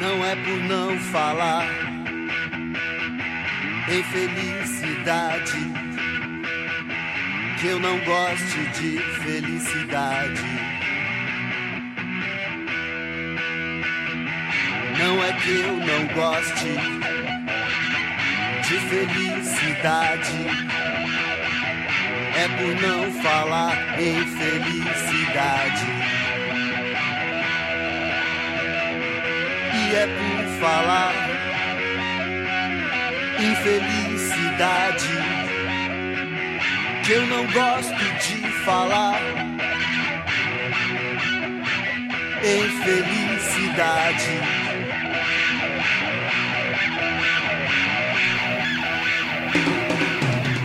Não é por não falar em felicidade que eu não goste de felicidade. Não é que eu não goste de felicidade. É por não falar em felicidade. É por falar em felicidade que eu não gosto de falar em felicidade.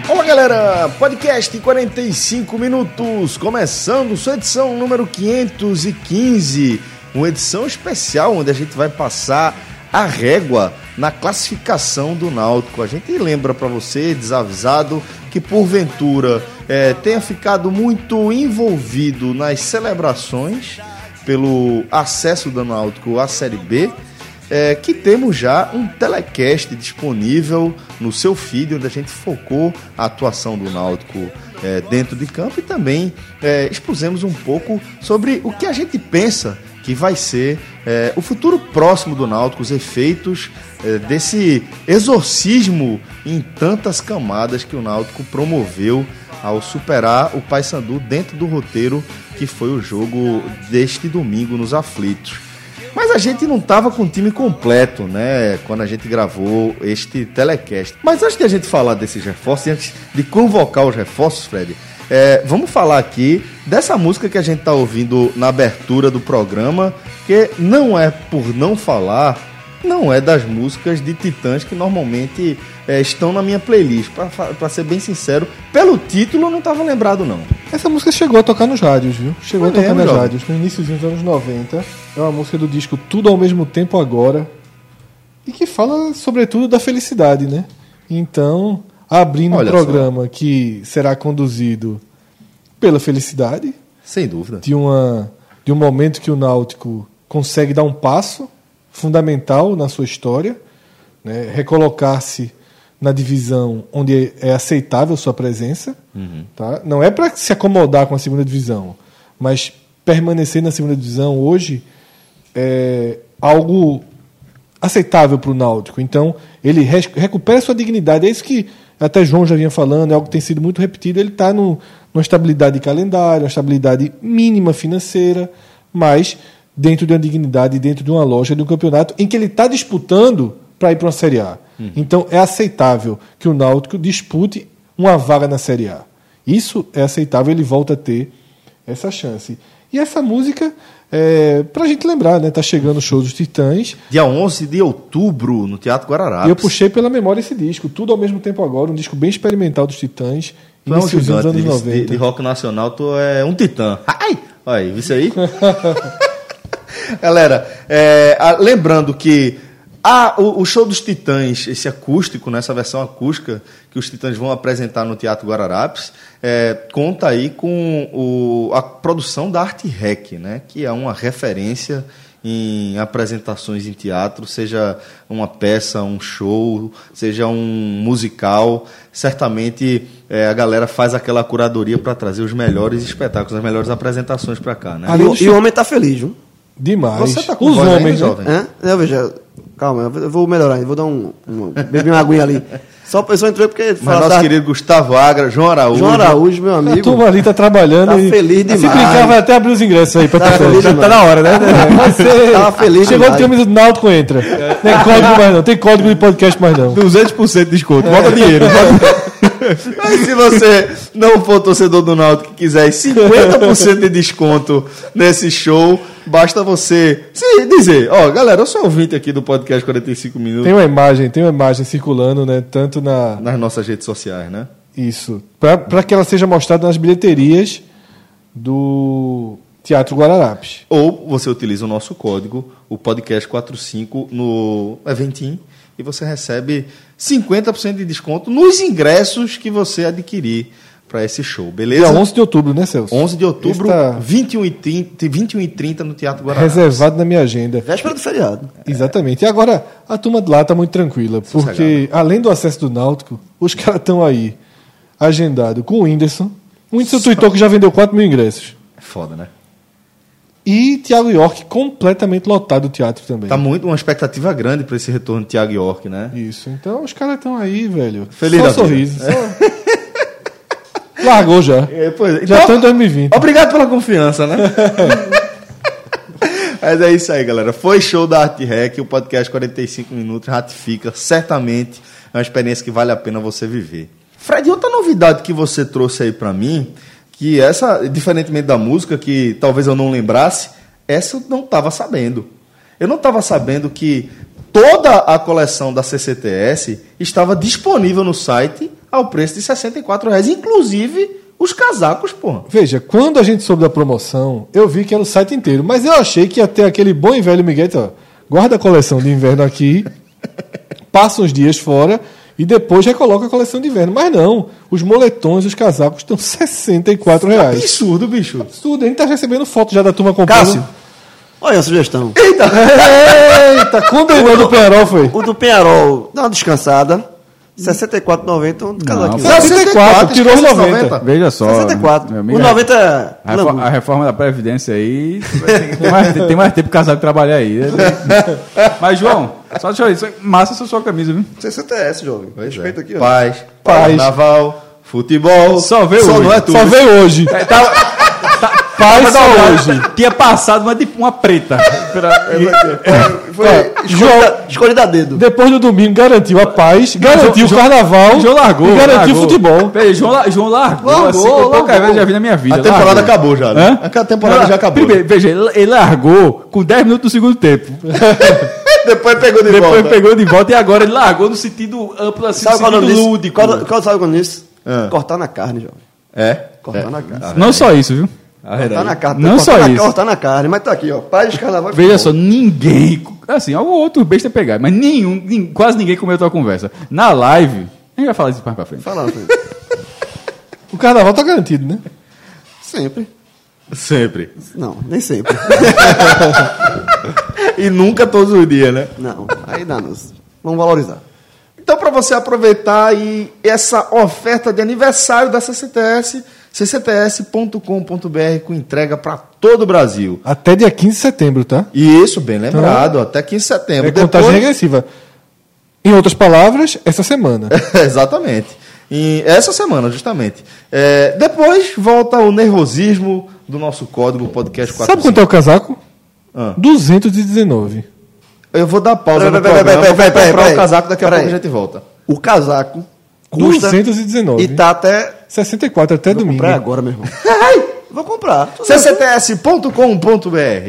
Olá galera, podcast 45 minutos, começando sua edição número 515, uma edição especial onde a gente vai passar a régua na classificação do Náutico. A gente lembra para você, desavisado, que porventura é, tenha ficado muito envolvido nas celebrações pelo acesso do Náutico à Série B é, que temos já um telecast disponível no seu feed, onde a gente focou a atuação do Náutico é, dentro de campo e também é, expusemos um pouco sobre o que a gente pensa que vai ser é, o futuro próximo do Náutico, os efeitos é, desse exorcismo em tantas camadas que o Náutico promoveu ao superar o Paysandu dentro do roteiro que foi o jogo deste domingo nos aflitos. Mas a gente não estava com o time completo, né? Quando a gente gravou este telecast. Mas antes de a gente falar desses reforços, antes de convocar os reforços, Fred, é, vamos falar aqui dessa música que a gente está ouvindo na abertura do programa, que não é por não falar, não é das músicas de Titãs que normalmente é, estão na minha playlist. Para ser bem sincero, pelo título eu não estava lembrado, não. Essa música chegou a tocar nos rádios, viu? Chegou a tocar nas rádios, no início dos anos 90. É uma música do disco Tudo ao Mesmo Tempo Agora. E que fala, sobretudo, da felicidade, né? Então, abrindo Olha um programa só. que será conduzido pela felicidade. Sem dúvida. De, uma, de um momento que o Náutico consegue dar um passo fundamental na sua história, né? recolocar-se na divisão onde é aceitável sua presença. Uhum. Tá? Não é para se acomodar com a segunda divisão, mas permanecer na segunda divisão hoje é algo aceitável para o Náutico. Então, ele recupera sua dignidade. É isso que até João já vinha falando, é algo que tem sido muito repetido. Ele está numa estabilidade de calendário, uma estabilidade mínima financeira, mas dentro de uma dignidade, dentro de uma loja, de um campeonato em que ele está disputando para ir para uma Série A. Uhum. Então é aceitável que o Náutico dispute uma vaga na Série A. Isso é aceitável, ele volta a ter essa chance. E essa música, é, pra gente lembrar, né? Tá chegando o show dos Titãs. Dia 11 de outubro, no Teatro Guararapes. E eu puxei pela memória esse disco, tudo ao mesmo tempo agora, um disco bem experimental dos Titãs. Tu é um dos anos de, 90. De, de, rock nacional, tu é um titã. Ai! Olha, isso aí? Galera, é, lembrando que ah, o, o, show dos Titãs, esse acústico, nessa né, versão acústica que os Titãs vão apresentar no Teatro Guararapes, é, conta aí com o, a produção da Arte Rec, né, que é uma referência em apresentações em teatro, seja uma peça, um show, seja um musical. Certamente é, a galera faz aquela curadoria para trazer os melhores espetáculos, as melhores apresentações para cá. Né? E, e, o homem está feliz, viu? Demais. Você tá com os homens, ainda, jovem? Hã? Eu vejo, calma, eu vou melhorar, eu vou dar um, um beber uma aguinha ali. Só a pessoa entrou porque Mas nosso querido Gustavo Agra, João Araújo. João Araújo, meu amigo. A turma ali tá trabalhando. Tá e... feliz demais. Se brincar, vai até abrir os ingressos aí pra tá feliz Já tá na hora, né? É. Vai ser... Tava feliz Chegou o time do Náutico, entra. É. Tem código mais não, tem código de podcast mais não. 200% de desconto, bota dinheiro. Mas se você não for torcedor do Náutico e quiser 50% de desconto nesse show, basta você dizer, ó, oh, galera, eu sou ouvinte aqui do podcast 45 minutos. Tem uma imagem, tem uma imagem circulando, né, tanto na nas nossas redes sociais, né? Isso, para que ela seja mostrada nas bilheterias do Teatro Guararapes. Ou você utiliza o nosso código, o podcast 45 no Eventim e você recebe 50% de desconto nos ingressos que você adquirir para esse show, Dia beleza? 11 de outubro, né, Celso? 11 de outubro, Esse tá 21 e 30, 21 e 30 no Teatro Guaraná. reservado na minha agenda. Véspera do feriado. Exatamente. E agora, a turma de lá tá muito tranquila, porque além do acesso do Náutico, os caras estão aí agendado com o Whindersson. O Whindersson tweetou que já vendeu 4 mil ingressos. É foda, né? E Thiago York completamente lotado o teatro também. Tá muito uma expectativa grande para esse retorno de Thiago York, né? Isso. Então os caras estão aí, velho. Feliz Só sorriso. só- Largou já. É, pois é. Já Então, estão em 2020. Obrigado pela confiança, né? Mas é isso aí, galera. Foi show da Arte Rec, o podcast 45 minutos ratifica. Certamente é uma experiência que vale a pena você viver. Fred, outra novidade que você trouxe aí pra mim, que essa, diferentemente da música, que talvez eu não lembrasse, essa eu não estava sabendo. Eu não estava sabendo que toda a coleção da CCTS estava disponível no site ao preço de 64 reais, inclusive os casacos, porra. Veja, quando a gente soube da promoção, eu vi que era o site inteiro, mas eu achei que ia ter aquele bom e velho Miguel, ó, guarda a coleção de inverno aqui, passa uns dias fora e depois recoloca a coleção de inverno. Mas não, os moletões, os casacos estão 64 reais. Absurdo, bicho. Absurdo, a gente tá recebendo foto já da turma comprando. Cássio, olha a sugestão. Eita, condenando o Penarol foi. O do Penharol, dá uma descansada. 64,90 um casaquinho. Não, 64, tirou os 90. Veja só. 64. meu amigo, O 90 é A, refor- a reforma da Previdência aí. Tem mais, tem mais tempo casado que trabalhar aí. né? Mas, João, só deixa eu isso. Massa essa sua camisa, viu? CCTS, jovem. Respeita aqui, ó. Paz, Paz. carnaval, futebol. Só veio Só hoje. não é tudo. Só veio hoje. É, tava, Paz só hoje. Tinha passado uma, de- uma preta. Foi Ó, escolhida, escolhida a dedo. Depois do domingo garantiu a paz, garantiu o João- carnaval João largou. e garantiu largou. o futebol. Peraí, João, la- João largou. Largou, assim, largou. já vi na minha vida. A temporada largou. acabou já, né? Hã? A temporada Não, já acabou. Primeiro, veja, ele, largou com 10 minutos do segundo tempo. Depois pegou de Depois volta. pegou de volta e agora ele largou no sentido amplo, assim, Sabe no é o sentido disso? lúdico. Qual, qual sabe o nome disso? Ah. Cortar na carne, jovem. É? Cortar na carne. Não só isso, viu? Cortar na carne. Não só na, isso. Cortar na carne. Mas tá aqui, ó. Paz, carnaval e Veja só, ninguém. Assim, algum outro besta pegar, mas nenhum, quase ninguém comeu a tua conversa. Na live, a gente vai falar isso mais pra frente. Fala, filho. O carnaval tá garantido, né? Sempre. Sempre. Não, nem sempre. E nunca todos os dias, né? Não, aí dá-nos. Vamos valorizar. Então, para você aproveitar aí essa oferta de aniversário da CCTS, ccts.com.br com entrega para todo o Brasil. Até dia 15 de setembro, tá? E isso, bem lembrado, até 15 de setembro. É contagem Depois- regressiva. Em outras palavras, essa semana. Exatamente. E essa semana, justamente. É, depois volta o nervosismo do nosso código podcast 45. Sabe quanto é o casaco? Ah. 219. Eu vou dar pausa no Peraí, peraí, programa, peraí, vou peraí, comprar peraí, o casaco, daqui a pouco a gente volta. O casaco custa 219. e tá até... 64 até Vou domingo. comprar agora, meu irmão. Vou comprar. ccts.com.br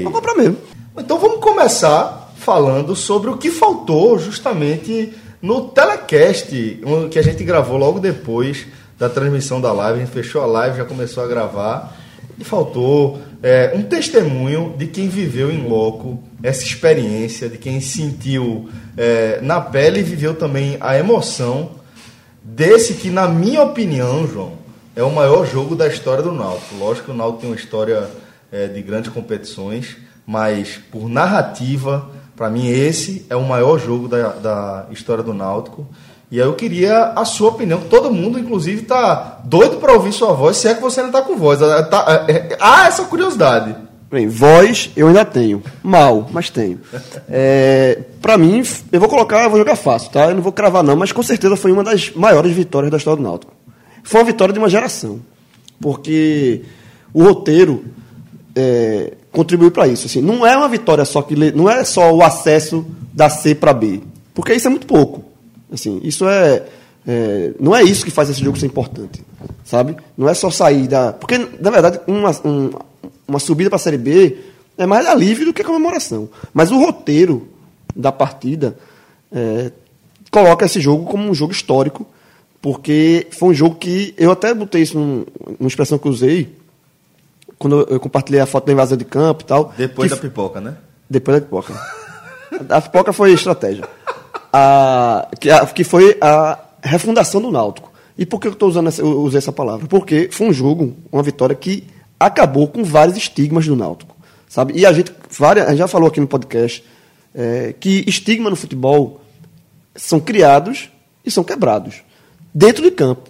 Vou comprar mesmo. Então vamos começar falando sobre o que faltou justamente no telecast que a gente gravou logo depois da transmissão da live. A gente fechou a live, já começou a gravar. E faltou é, um testemunho de quem viveu em loco essa experiência, de quem sentiu é, na pele e viveu também a emoção desse que, na minha opinião, João, é o maior jogo da história do Náutico. Lógico que o Náutico tem uma história é, de grandes competições, mas por narrativa, para mim esse é o maior jogo da, da história do Náutico. E aí eu queria a sua opinião, todo mundo, inclusive, tá doido para ouvir sua voz, se é que você ainda tá com voz. Tá- é- é- há essa curiosidade. Bem, voz eu ainda tenho. Mal, mas tenho. É, pra mim, eu vou colocar, eu vou jogar fácil, tá? Eu não vou cravar não, mas com certeza foi uma das maiores vitórias da história do Náutico. Foi uma vitória de uma geração. Porque o roteiro é, contribuiu para isso. Assim, não é uma vitória só que não é só o acesso da C para B, porque isso é muito pouco. Assim, isso é, é, não é isso que faz esse jogo ser importante, sabe? Não é só sair da, porque na verdade uma, um- uma subida para a Série B é mais alívio do que comemoração. Mas o roteiro da partida é, coloca esse jogo como um jogo histórico, porque foi um jogo que eu até botei isso num- numa expressão que eu usei quando eu- compartilhei a foto da invasão de campo e tal. Depois da pipoca, né? depois da pipoca. A pipoca foi estratégia. A, que, a- que foi a refundação do Náutico. E por que eu tô usando essa, eu usei essa palavra? Porque foi um jogo, uma vitória que acabou com vários estigmas do Náutico, sabe? E a gente, várias, a gente já falou aqui no podcast é, que estigma no futebol são criados e são quebrados dentro de campo.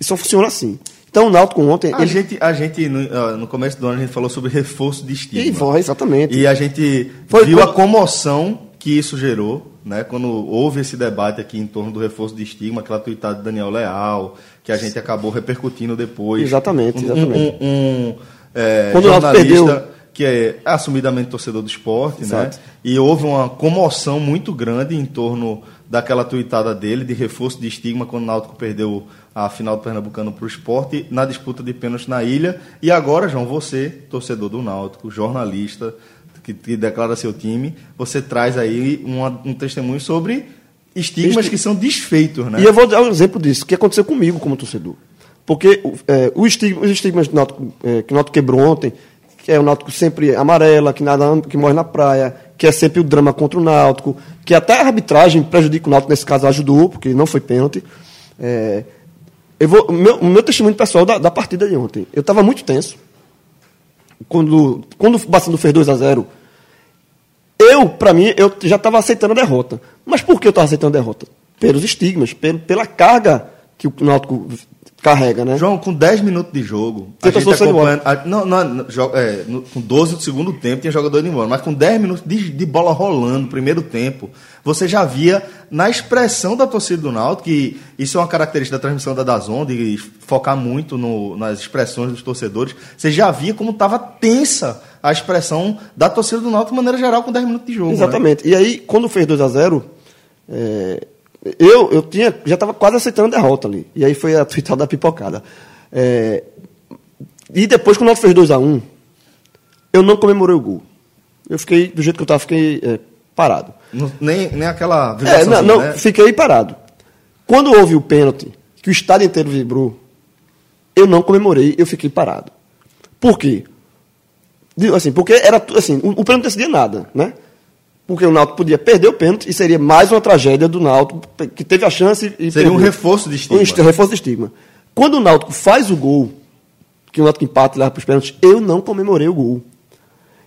E só funciona assim. Então o Náutico ontem A ele gente, a gente no, no começo do ano, a gente falou sobre reforço de estigma. e vai, exatamente. E a gente Foi viu quando- a comoção que isso gerou, né? Quando houve esse debate aqui em torno do reforço de estigma, aquela tuitada de Daniel Leal, que a gente acabou repercutindo depois. Exatamente, Um- exatamente. Um, um, é, Quando jornalista perdeu- que é assumidamente torcedor do esporte, né? Exato. E houve uma comoção muito grande em torno daquela tuitada dele de reforço de estigma quando o Náutico perdeu a final do Pernambucano para o esporte na disputa de pênalti na ilha. E agora, João, você, torcedor do Náutico, jornalista, que, que declara seu time, você traz aí uma- um testemunho sobre estigmas Esti- que são desfeitos, né? E eu vou dar um exemplo disso, que aconteceu comigo como torcedor. Porque é, o estigma- os estigmas do Náutico, é, que o Náutico quebrou ontem, que é o Náutico sempre amarela, que nada que morre na praia, que é sempre o drama contra o Náutico, que até a arbitragem prejudica o Náutico, nesse caso ajudou, porque não foi pênalti. É, eu vou, o, meu, meu testemunho pessoal da, da partida de ontem. Eu estava muito tenso. Quando, quando o Bacendo fez 2 a 0 eu, pra mim, eu já estava aceitando a derrota. Mas por que eu estava aceitando a derrota? Pelos estigmas, pelo, pela carga que o Náutico carrega, né? João, com 10 minutos de jogo, Você a gente torceu saindo acompanhando, a- não, não, não, é, no- com 12 do segundo tempo tinha jogador indo embora, mas com 10 minutos de, de bola rolando no primeiro tempo, você já via na expressão da torcida do Náutico, que isso é uma característica da transmissão da Dazon, de focar muito no- nas expressões dos torcedores, você já via como estava tensa a expressão da torcida do Náutico de maneira geral com 10 minutos de jogo. né? Exatamente. E aí, quando fez 2 a 0 é, eu, eu tinha, já estava quase aceitando a derrota ali. E aí foi a tweetada da pipocada. É, e depois, quando o Náutico fez 2 a 1 eu não comemorei o gol. Eu fiquei, do jeito que eu estava, fiquei é, parado. Não- nem, nem aquela É, não, não, né? fiquei parado. Quando houve o pênalti, que o estádio inteiro vibrou, eu não comemorei, eu fiquei parado. Por quê? Assim, porque era assim, o, o pênalti não decidia nada, né? Porque o Náutico podia perder o pênalti e seria mais uma tragédia do Náutico, que teve a chance e Seria um perdeu. reforço de estigma. Um reforço de estigma. Quando o Náutico faz o gol, que o Náutico empata e leva para os pênaltis, eu não comemorei o gol.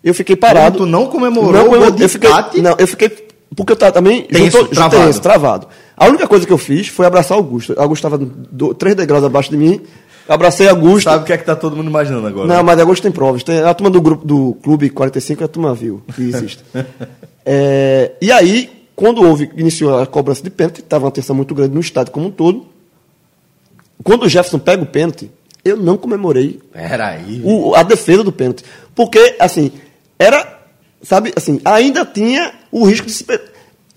Eu fiquei parado. Tu não comemorou Não o gol eu fiquei, empate? Não, eu fiquei. Porque eu estava também. Tenso, juntou- travado. tenso, travado. A única coisa que eu fiz foi abraçar o Augusto. O Augusto estava três degraus abaixo de mim. Abracei Augusto. Sabe o que é que tá todo mundo imaginando agora? Não, mas Augusto tem provas. Tem a turma do grupo do Clube 45, a turma viu que existe. É, e aí, quando houve, iniciou a cobrança de pênalti, estava uma tensão muito grande no estádio como um todo. Quando o Jefferson pega o pênalti, eu não comemorei Peraí. o, a defesa do pênalti. Porque, assim, era, sabe, assim, ainda tinha o risco de se.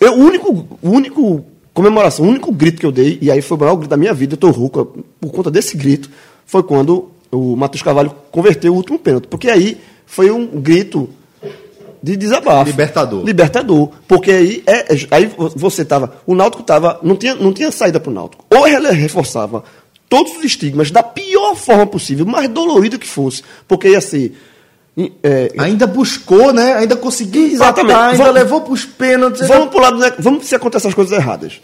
Eu, o único, o único comemoração, o único grito que eu dei, e aí foi o maior grito da minha vida, eu tô rouco, por conta desse grito, foi quando o Matheus Carvalho converteu o último pênalti. Porque aí foi um grito de desabafo. Libertador. Libertador. Porque aí, é, é- aí você tava. O Náutico tava. Não tinha, não tinha saída pro Náutico. Ou ele reforçava todos os estigmas da pior forma possível, mais dolorido que fosse. Porque ia ser. É, Ainda buscou, né? Ainda conseguiu Exatamente. ainda Vamos- levou pros pênaltis. Vamos pro lado, né? Vamos se acontecer as coisas erradas.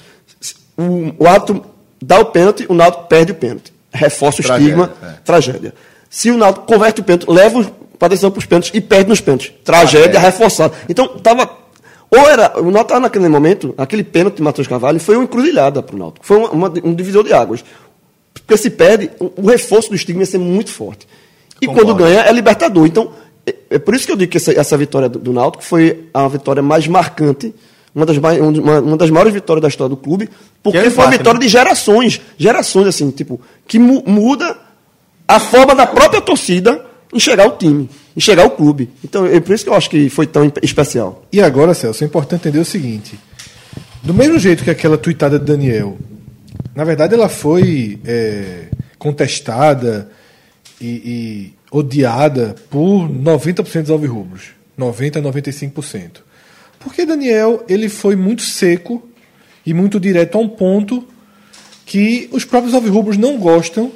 O, o árbitro dá o pênalti, o Náutico perde o pênalti. Reforça o Tragédia, estigma, é. tragédia. Se o Náutico converte o pênalti, leva para decisão para os pênaltis e perde nos pênaltis. Tragédia reforçada. Então, tava. Ou era. O Náutico naquele momento, aquele pênalti de Matheus Carvalho foi uma encruzilhada para o Náutico. Foi uma- uma- um divisor de águas. Porque se perde, o, o reforço do estigma ia ser muito forte. E Concordo. quando ganha, é libertador. Então, é, é por isso que eu digo que essa, essa vitória do, do Náutico foi a vitória mais marcante, uma das, mai- um- uma, uma das maiores vitórias da história do clube, porque Que é foi uma vitória né? de gerações. Gerações, assim, tipo, que mu- muda a forma da própria torcida enxergar o time, enxergar o clube. Então, é por isso que eu acho que foi tão especial. E agora, Celso, é importante entender o seguinte: do mesmo jeito que aquela tuitada de Daniel, na verdade ela foi é, contestada e, e odiada por 90% dos alvirrubros, 90 a 95%. Porque Daniel ele foi muito seco e muito direto a um ponto que os próprios alvirrubros não gostam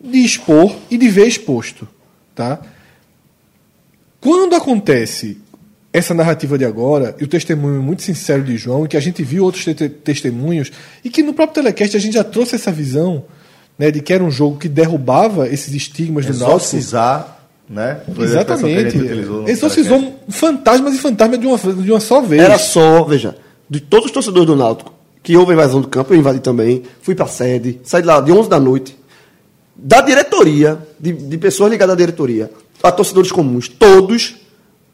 de expor e de ver exposto, tá? Quando acontece essa narrativa de agora e o testemunho muito sincero de João, que a gente viu outros te- testemunhos, e que no próprio telecast a gente já trouxe essa visão né, de que era um jogo que derrubava esses estigmas do Náutico. Né? A a Exatamente. Exorcizou fantasmas e fantasmas de uma, de uma só vez. Era só, veja, de todos os torcedores do Náutico, que houve a invasão do campo, eu invadi também, fui pra sede, saí de lá de 11 da noite, da diretoria, de, de pessoas ligadas à diretoria, a torcedores comuns, todos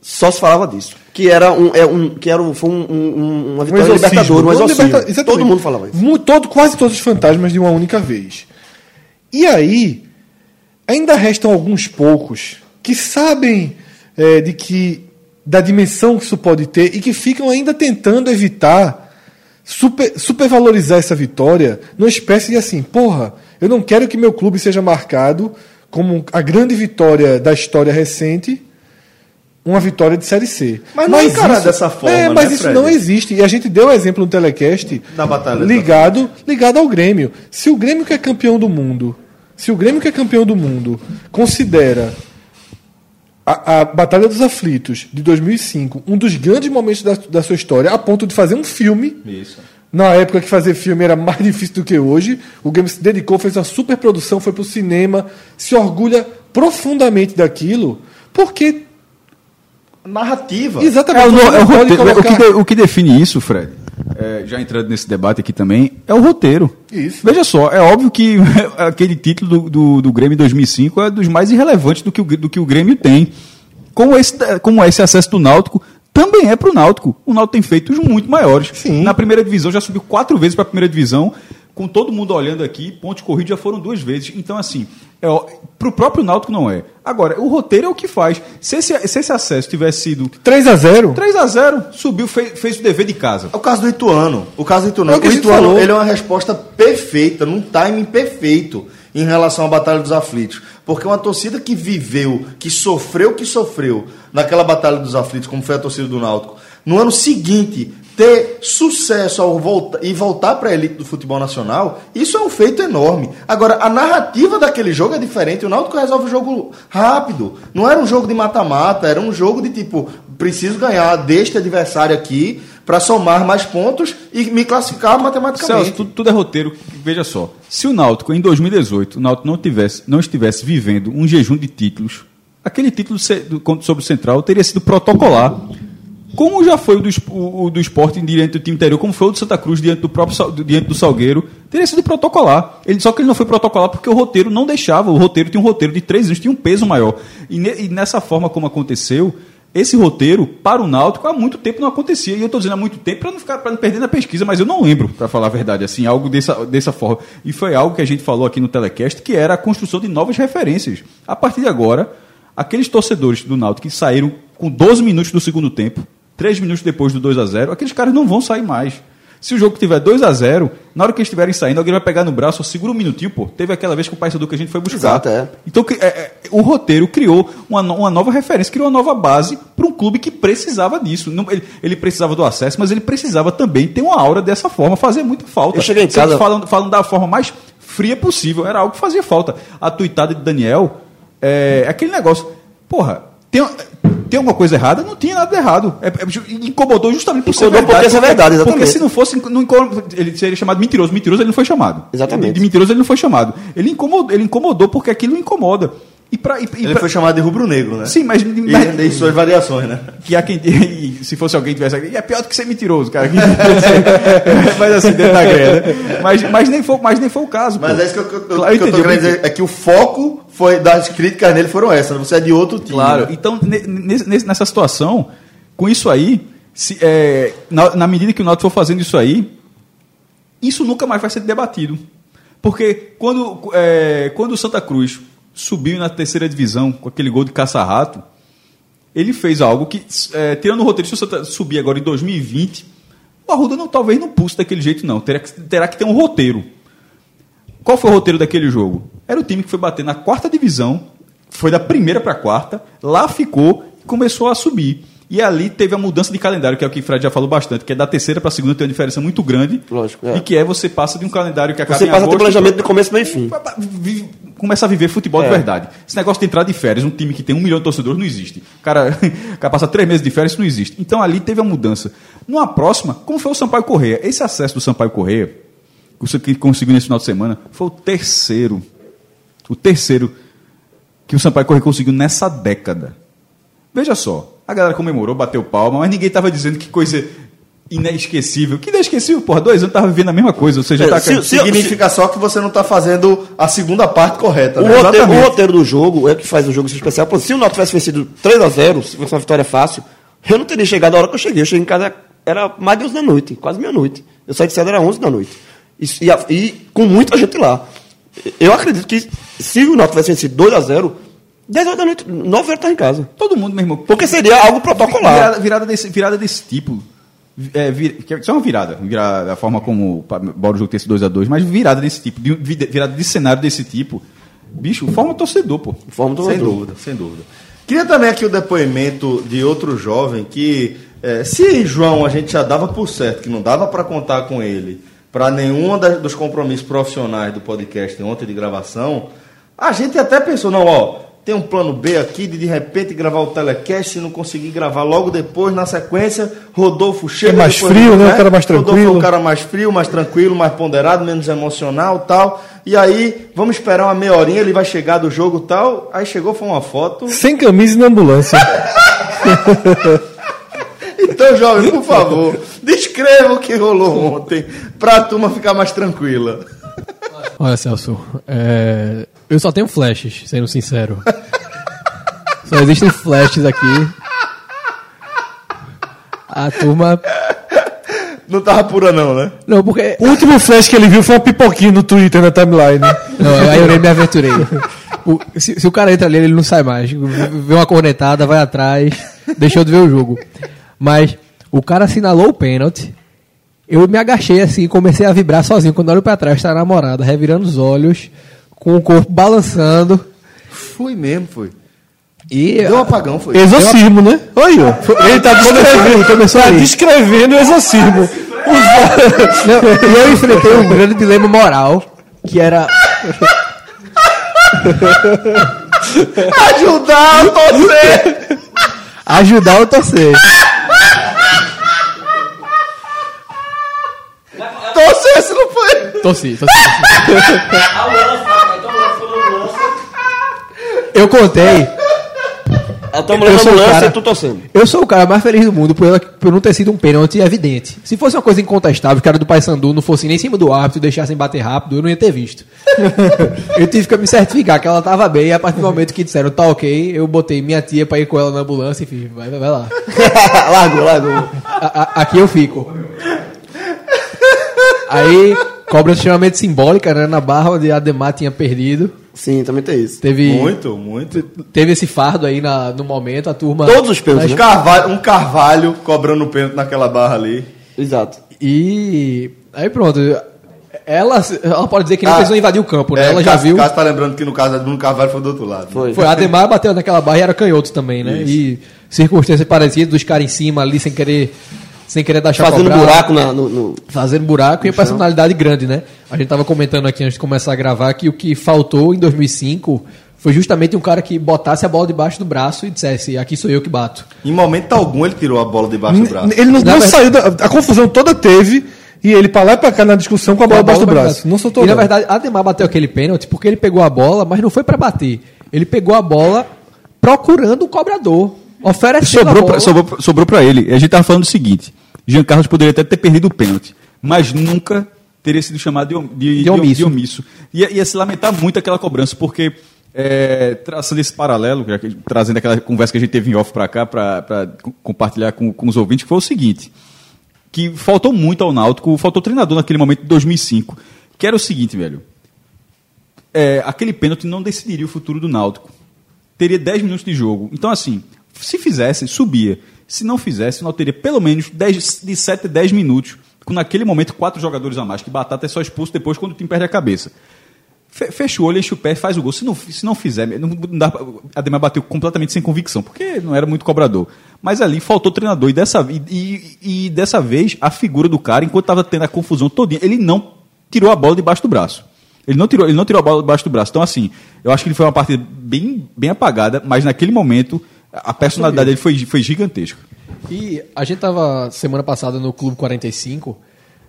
só se falava disso. Que era um, é um que era um, foi um, um- uma Um vitória exorcismo. libertadora, um Um exorcismo. liberta- exatamente. Todo mundo falava isso. Todo, quase todos os fantasmas de uma única vez. E aí, ainda restam alguns poucos que sabem é, de que da dimensão que isso pode ter e que ficam ainda tentando evitar super, supervalorizar essa vitória numa espécie de assim, porra, eu não quero que meu clube seja marcado como a grande vitória da história recente, uma vitória de Série C. Mas não é encarar dessa forma, É, mas né, isso Fred? não existe. E a gente deu exemplo no telecast Da batalha. ligado, ligado ao Grêmio. Se o Grêmio que é campeão do mundo, se o Grêmio que é campeão do mundo considera a, a Batalha dos Aflitos de 2005 um dos grandes momentos da, da sua história, a ponto de fazer um filme. Isso. Na época que fazer filme era mais difícil do que hoje, o Grêmio se dedicou, fez uma super produção, foi pro cinema, se orgulha profundamente daquilo, porque Narrativa. exatamente É, o, não é o roteiro. O que, colocar- de- o que define isso, Fred, é, já entrando nesse debate aqui também, é o roteiro. Isso. Veja só, é óbvio que aquele título do, do, do Grêmio em 2005 é dos mais irrelevantes do que o, do que o Grêmio tem. Como esse, como esse acesso do Náutico também é para o Náutico. O Náutico tem feitos muito maiores. Sim. Na primeira divisão, já subiu quatro vezes para a primeira divisão. Com todo mundo olhando aqui, ponte corrido já foram duas vezes. Então, assim, é, para o próprio Náutico não é. Agora, o roteiro é o que faz. Se esse, se esse acesso tivesse sido 3 a 0 3 a 0 subiu, fez, fez o dever de casa. É o caso do Ituano. O caso do Ituano. É o que o Ituano falou. ele é uma resposta perfeita, num timing perfeito em relação à Batalha dos Aflitos. Porque uma torcida que viveu, que sofreu o que sofreu naquela Batalha dos Aflitos, como foi a torcida do Náutico, no ano seguinte ter sucesso ao volta, e voltar para a elite do futebol nacional, isso é um feito enorme. Agora, a narrativa daquele jogo é diferente. O Náutico resolve o jogo rápido. Não era um jogo de mata-mata, era um jogo de tipo, preciso ganhar deste adversário aqui para somar mais pontos e me classificar matematicamente. Celso, tudo, tudo é roteiro. Veja só, se o Náutico em 2018 o Náutico não tivesse, não estivesse vivendo um jejum de títulos, aquele título sobre o Central teria sido protocolar. Como já foi o do, o, o do Sporting diante do time interior, como foi o do Santa Cruz diante do próprio diante do Salgueiro, teria sido protocolar. Ele, só que ele não foi protocolar porque o roteiro não deixava. O roteiro tinha um roteiro de três anos, tinha um peso maior. E, ne- e nessa forma como aconteceu, esse roteiro, para o Náutico, há muito tempo não acontecia. E eu estou dizendo há muito tempo para não ficar para não perder na pesquisa, mas eu não lembro, para falar a verdade, assim, algo dessa, dessa forma. E foi algo que a gente falou aqui no Telecast, que era a construção de novas referências. A partir de agora, aqueles torcedores do Náutico que saíram com 12 minutos do segundo tempo, 3 minutos depois do 2 a 0 aqueles caras não vão sair mais. Se o jogo tiver 2 a 0 na hora que eles estiverem saindo, alguém vai pegar no braço, ó, segura um minutinho, pô. Teve aquela vez com o Paysandu que a gente foi buscar. Exato, é. Então é, é, o roteiro criou uma, uma nova referência, criou uma nova base para um clube que precisava disso. Não- ele, ele precisava do acesso, mas ele precisava também ter uma aura dessa forma, fazer muita falta. Eu cheguei em casa- Falam, falam da forma mais fria possível, era algo que fazia falta. A tuitada de Daniel é aquele negócio. Porra, tem, tem alguma coisa errada? Não tinha nada de errado. É, é, incomodou justamente por ser Incomodou verdade. porque é verdade, exatamente. Porque se não fosse, não ele seria chamado mentiroso. Mentiroso ele não foi chamado. Exatamente. De, de mentiroso ele não foi chamado. Ele incomodou, ele incomodou porque aquilo incomoda. E pra, e, Ele pra- foi chamado de rubro-negro, né? Sim, mas, E mas suas variações, né? que há quem e se fosse alguém que tivesse aqui, é pior do que ser mentiroso, cara. mas assim, dentro da grelha. né? Mas, mas, nem foi, mas nem foi o caso. Mas pô. é isso que eu, eu- Claro, que eu entendi, tô querendo entendi. dizer. É que o foco foi das críticas nele foram essas. Você é de outro time. Claro, então nessa situação, com isso aí, se, é, na, na medida que o Náutico for fazendo isso aí, isso nunca mais vai ser debatido. Porque quando, é, quando o Santa Cruz subiu na terceira divisão com aquele gol de caça-rato, ele fez algo que, é, tirando o roteiro, se Santa subir agora em 2020, o Arruda não, talvez não pulse daquele jeito, não. Terá que, terá que ter um roteiro. Qual foi o roteiro daquele jogo? Era o time que foi bater na quarta divisão, foi da primeira para a quarta, lá ficou e começou a subir. E ali teve a mudança de calendário, que é o que o Fred já falou bastante, que é da terceira para a segunda tem uma diferença muito grande. Lógico, é. E que é você passa de um calendário que acaba Você passa agosto planejamento de começo, meio fim. começa a viver futebol de É. verdade. Esse negócio de entrar de férias, um time que tem um milhão de torcedores, não existe. O cara, o cara passa três meses de férias, isso não existe. Então ali teve a mudança. Numa próxima, como foi o Sampaio Correia? Esse acesso do Sampaio Correia, que você que conseguiu nesse final de semana, foi o terceiro. O terceiro que o Sampaio Correia conseguiu nessa década. Veja só, a galera comemorou, bateu palma, mas ninguém estava dizendo que coisa inesquecível. Que inesquecível, porra, dois anos tava vivendo a mesma coisa. Ou seja, é, tá... se, significa se... só que você não tá fazendo a segunda parte correta. Né? O, roteiro, o, roteiro, do jogo é que faz o jogo ser especial. Pô, se o Náutico tivesse vencido 3 a 0 se fosse uma vitória fácil, eu não teria chegado a hora que eu cheguei. Eu cheguei em casa, era mais de 11 da noite, quase meia-noite. Eu saí de cedo, era 11 da noite. E, e, e, com muita gente lá. Eu acredito que se o Náutico tivesse vencido 2 a 0 18 da noite, 9 horas tá em casa. Todo mundo, meu irmão. Porque seria algo protocolar. Virada, virada, desse, virada desse tipo. É, vir, que é só uma virada, virada, a forma como bora o jogo ter esse 2x2, mas virada desse tipo, virada de cenário desse tipo, bicho, forma torcedor, pô. Forma torcedor. Sem dúvida, sem dúvida. Queria também aqui o depoimento de outro jovem que, é, se João a gente já dava por certo, que não dava para contar com ele para nenhum das, dos compromissos profissionais do podcast ontem de gravação, a gente até pensou, não, ó, tem um plano B aqui de de repente gravar o telecast, se não conseguir gravar logo depois, na sequência, Rodolfo chega. É mais depois, frio, né? O cara mais Rodolfo é tranquilo. um cara mais frio, mais tranquilo, mais ponderado, menos emocional tal. E aí, vamos esperar uma meia horinha, ele vai chegar do jogo tal. Aí chegou, foi uma foto. Sem camisa e na ambulância. Então, jovem, por favor, descreva o que rolou ontem, pra turma ficar mais tranquila. Olha, Celso, é, eu só tenho flashes, sendo sincero. só existem flashes aqui. A turma. Não tava pura, não, né? Não, porque. O último flash que ele viu foi uma pipoquinha no Twitter, na timeline. Não, aí eu nem me aventurei. O- se, se o cara entra ali, ele não sai mais. Vê uma cornetada, vai atrás, deixou de ver o jogo. Mas o cara assinalou o pênalti. Eu me agachei assim e comecei a vibrar sozinho. Quando olho pra trás, tá a namorada, revirando os olhos, com o corpo balançando. Foi mesmo, foi. E Deu um apagão, foi. Exorcismo, né? Olha, ó. ele tá descrevendo, começou tá descrevendo o exorcismo. Não, e eu enfrentei um grande dilema moral, que era Ajudar a torcer! ajudar ou torcer. Torcer, se não foi. Torci, torci. Eu contei. A tua Eu mulher o ambulância cara- e tu torcendo. Eu sou o cara mais feliz do mundo por, ela, por não ter sido um pênalti evidente. Se fosse uma coisa incontestável, que era do Paysandu, não fosse nem em cima do árbitro e deixassem bater rápido, eu não ia ter visto. eu tive que me certificar que ela tava bem e a partir do momento que disseram tá ok, eu botei minha tia pra ir com ela na ambulância e fiz, vai, vai, vai lá. largou, largou. A- a- aqui eu fico. Aí, cobrança extremamente simbólica, né? Na barra onde a Ademar tinha perdido. Sim, também tem isso. Teve, Muito, muito. teve esse fardo aí na- no momento, a turma. Todos os pênaltis, Um né? carvalho, um carvalho cobrando pênalti naquela barra ali. Exato. E aí pronto. Ela, ela pode dizer que nem Ah, precisou invadir o campo, né? É, ela já Cássio- viu. Cássio tá lembrando que no caso do Carvalho foi do outro lado. né? Foi. Foi, a Ademar bateu naquela barra e era canhoto também, né? E circunstâncias parecidas, dos caras em cima ali sem querer, sem querer dar Fazendo chacobrar, buraco na, no, no- Fazendo buraco e a personalidade grande, né? A gente tava comentando aqui antes de começar a gravar que o que faltou em 2005 foi justamente um cara que botasse a bola debaixo do braço e dissesse: aqui sou eu que bato. Em momento algum ele tirou a bola debaixo do braço. Ele não, Na não verdade- saiu da, A confusão toda teve. E ele pra lá e pra cá na discussão com a bola debaixo do braço. Não soltou E na não. verdade, Ademar bateu aquele pênalti porque ele pegou a bola, mas não foi pra bater. Ele pegou a bola procurando o cobrador, oferecendo Sobrou a bola. pra, sobrou, pra- sobrou pra ele. A gente tava falando o seguinte: Jean Carlos poderia até ter perdido o pênalti, mas nunca teria sido chamado de, de, De omisso. de omisso. Ia, ia se lamentar muito aquela cobrança, porque é, traçando esse paralelo, que- trazendo aquela conversa que a gente teve em off pra cá, co- compartilhar com, com os ouvintes, que foi o seguinte: que faltou muito ao Náutico, faltou treinador naquele momento de 2005, que era o seguinte, velho. É, aquele pênalti não decidiria o futuro do Náutico. Teria 10 minutos de jogo. Então, assim, se fizesse, subia. Se não fizesse, o Náutico teria pelo menos 10, de 7 a 10 minutos. Com naquele momento quatro jogadores a mais, que Batata é só expulso depois quando o time perde a cabeça. Fe- Fecha o olho, enche o pé, faz o gol. Se não, se não fizer, não, dá, Ademar bateu completamente sem convicção, porque não era muito cobrador. Mas ali faltou treinador. E dessa, e, e- e dessa vez, a figura do cara, enquanto estava tendo a confusão todinha, ele não tirou a bola debaixo do braço. Ele não tirou, ele não tirou a bola debaixo do braço. Então, assim, eu acho que ele foi uma partida bem, bem apagada, mas naquele momento a personalidade dele foi, foi gigantesca. E a gente tava semana passada no Clube 45,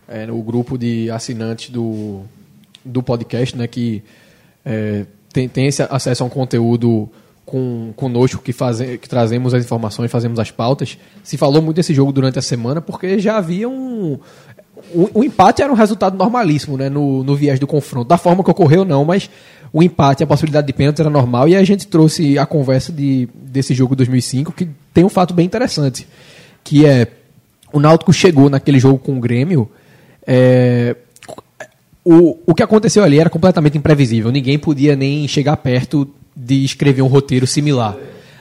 é, no grupo de assinantes do, do podcast, né, que é, tem, tem esse acesso a um conteúdo com, conosco que, faze, que trazemos as informações, fazemos as pautas. Se falou muito desse jogo durante a semana porque já havia um. O, o empate era um resultado normalíssimo né, no, no viés do confronto. Da forma que ocorreu, não, mas o empate, a possibilidade de pênalti era normal. E a gente trouxe a conversa de, desse jogo 2005, que tem um fato bem interessante, que é o Náutico chegou naquele jogo com o Grêmio. é, o, o que aconteceu ali era completamente imprevisível. Ninguém podia nem chegar perto de escrever um roteiro similar.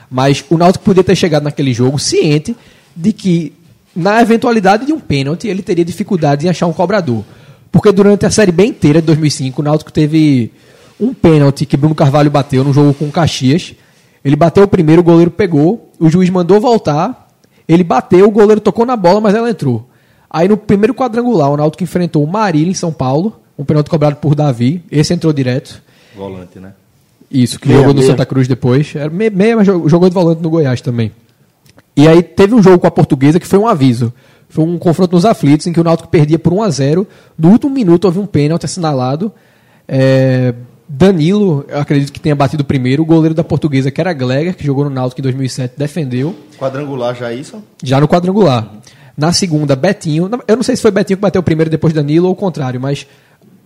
Mas o Náutico podia ter chegado naquele jogo ciente de que, na eventualidade de um pênalti, ele teria dificuldade em achar um cobrador. Porque durante a Série B inteira de 2005, o Náutico teve um pênalti que Bruno Carvalho bateu no jogo com o Caxias. Ele bateu o primeiro, o goleiro pegou, o juiz mandou voltar, ele bateu, o goleiro tocou na bola, mas ela entrou. Aí no primeiro quadrangular, o Náutico enfrentou o Marília em São Paulo, um pênalti cobrado por Davi, esse entrou direto. Volante, né? Isso, que Meia, jogou no meia. Santa Cruz depois. Era me- meia, mas jogou de volante no Goiás também. E aí teve um jogo com a portuguesa que foi um aviso. Foi um confronto nos aflitos em que o Náutico perdia por 1 a 0 No último minuto houve um pênalti assinalado. É, Danilo, eu acredito que tenha batido primeiro. O goleiro da portuguesa, que era Gleger, que jogou no Náutico em 2007, defendeu. Quadrangular já é isso? Já no quadrangular. Na segunda, Betinho. Eu não sei se foi Betinho que bateu primeiro depois Danilo ou o contrário, mas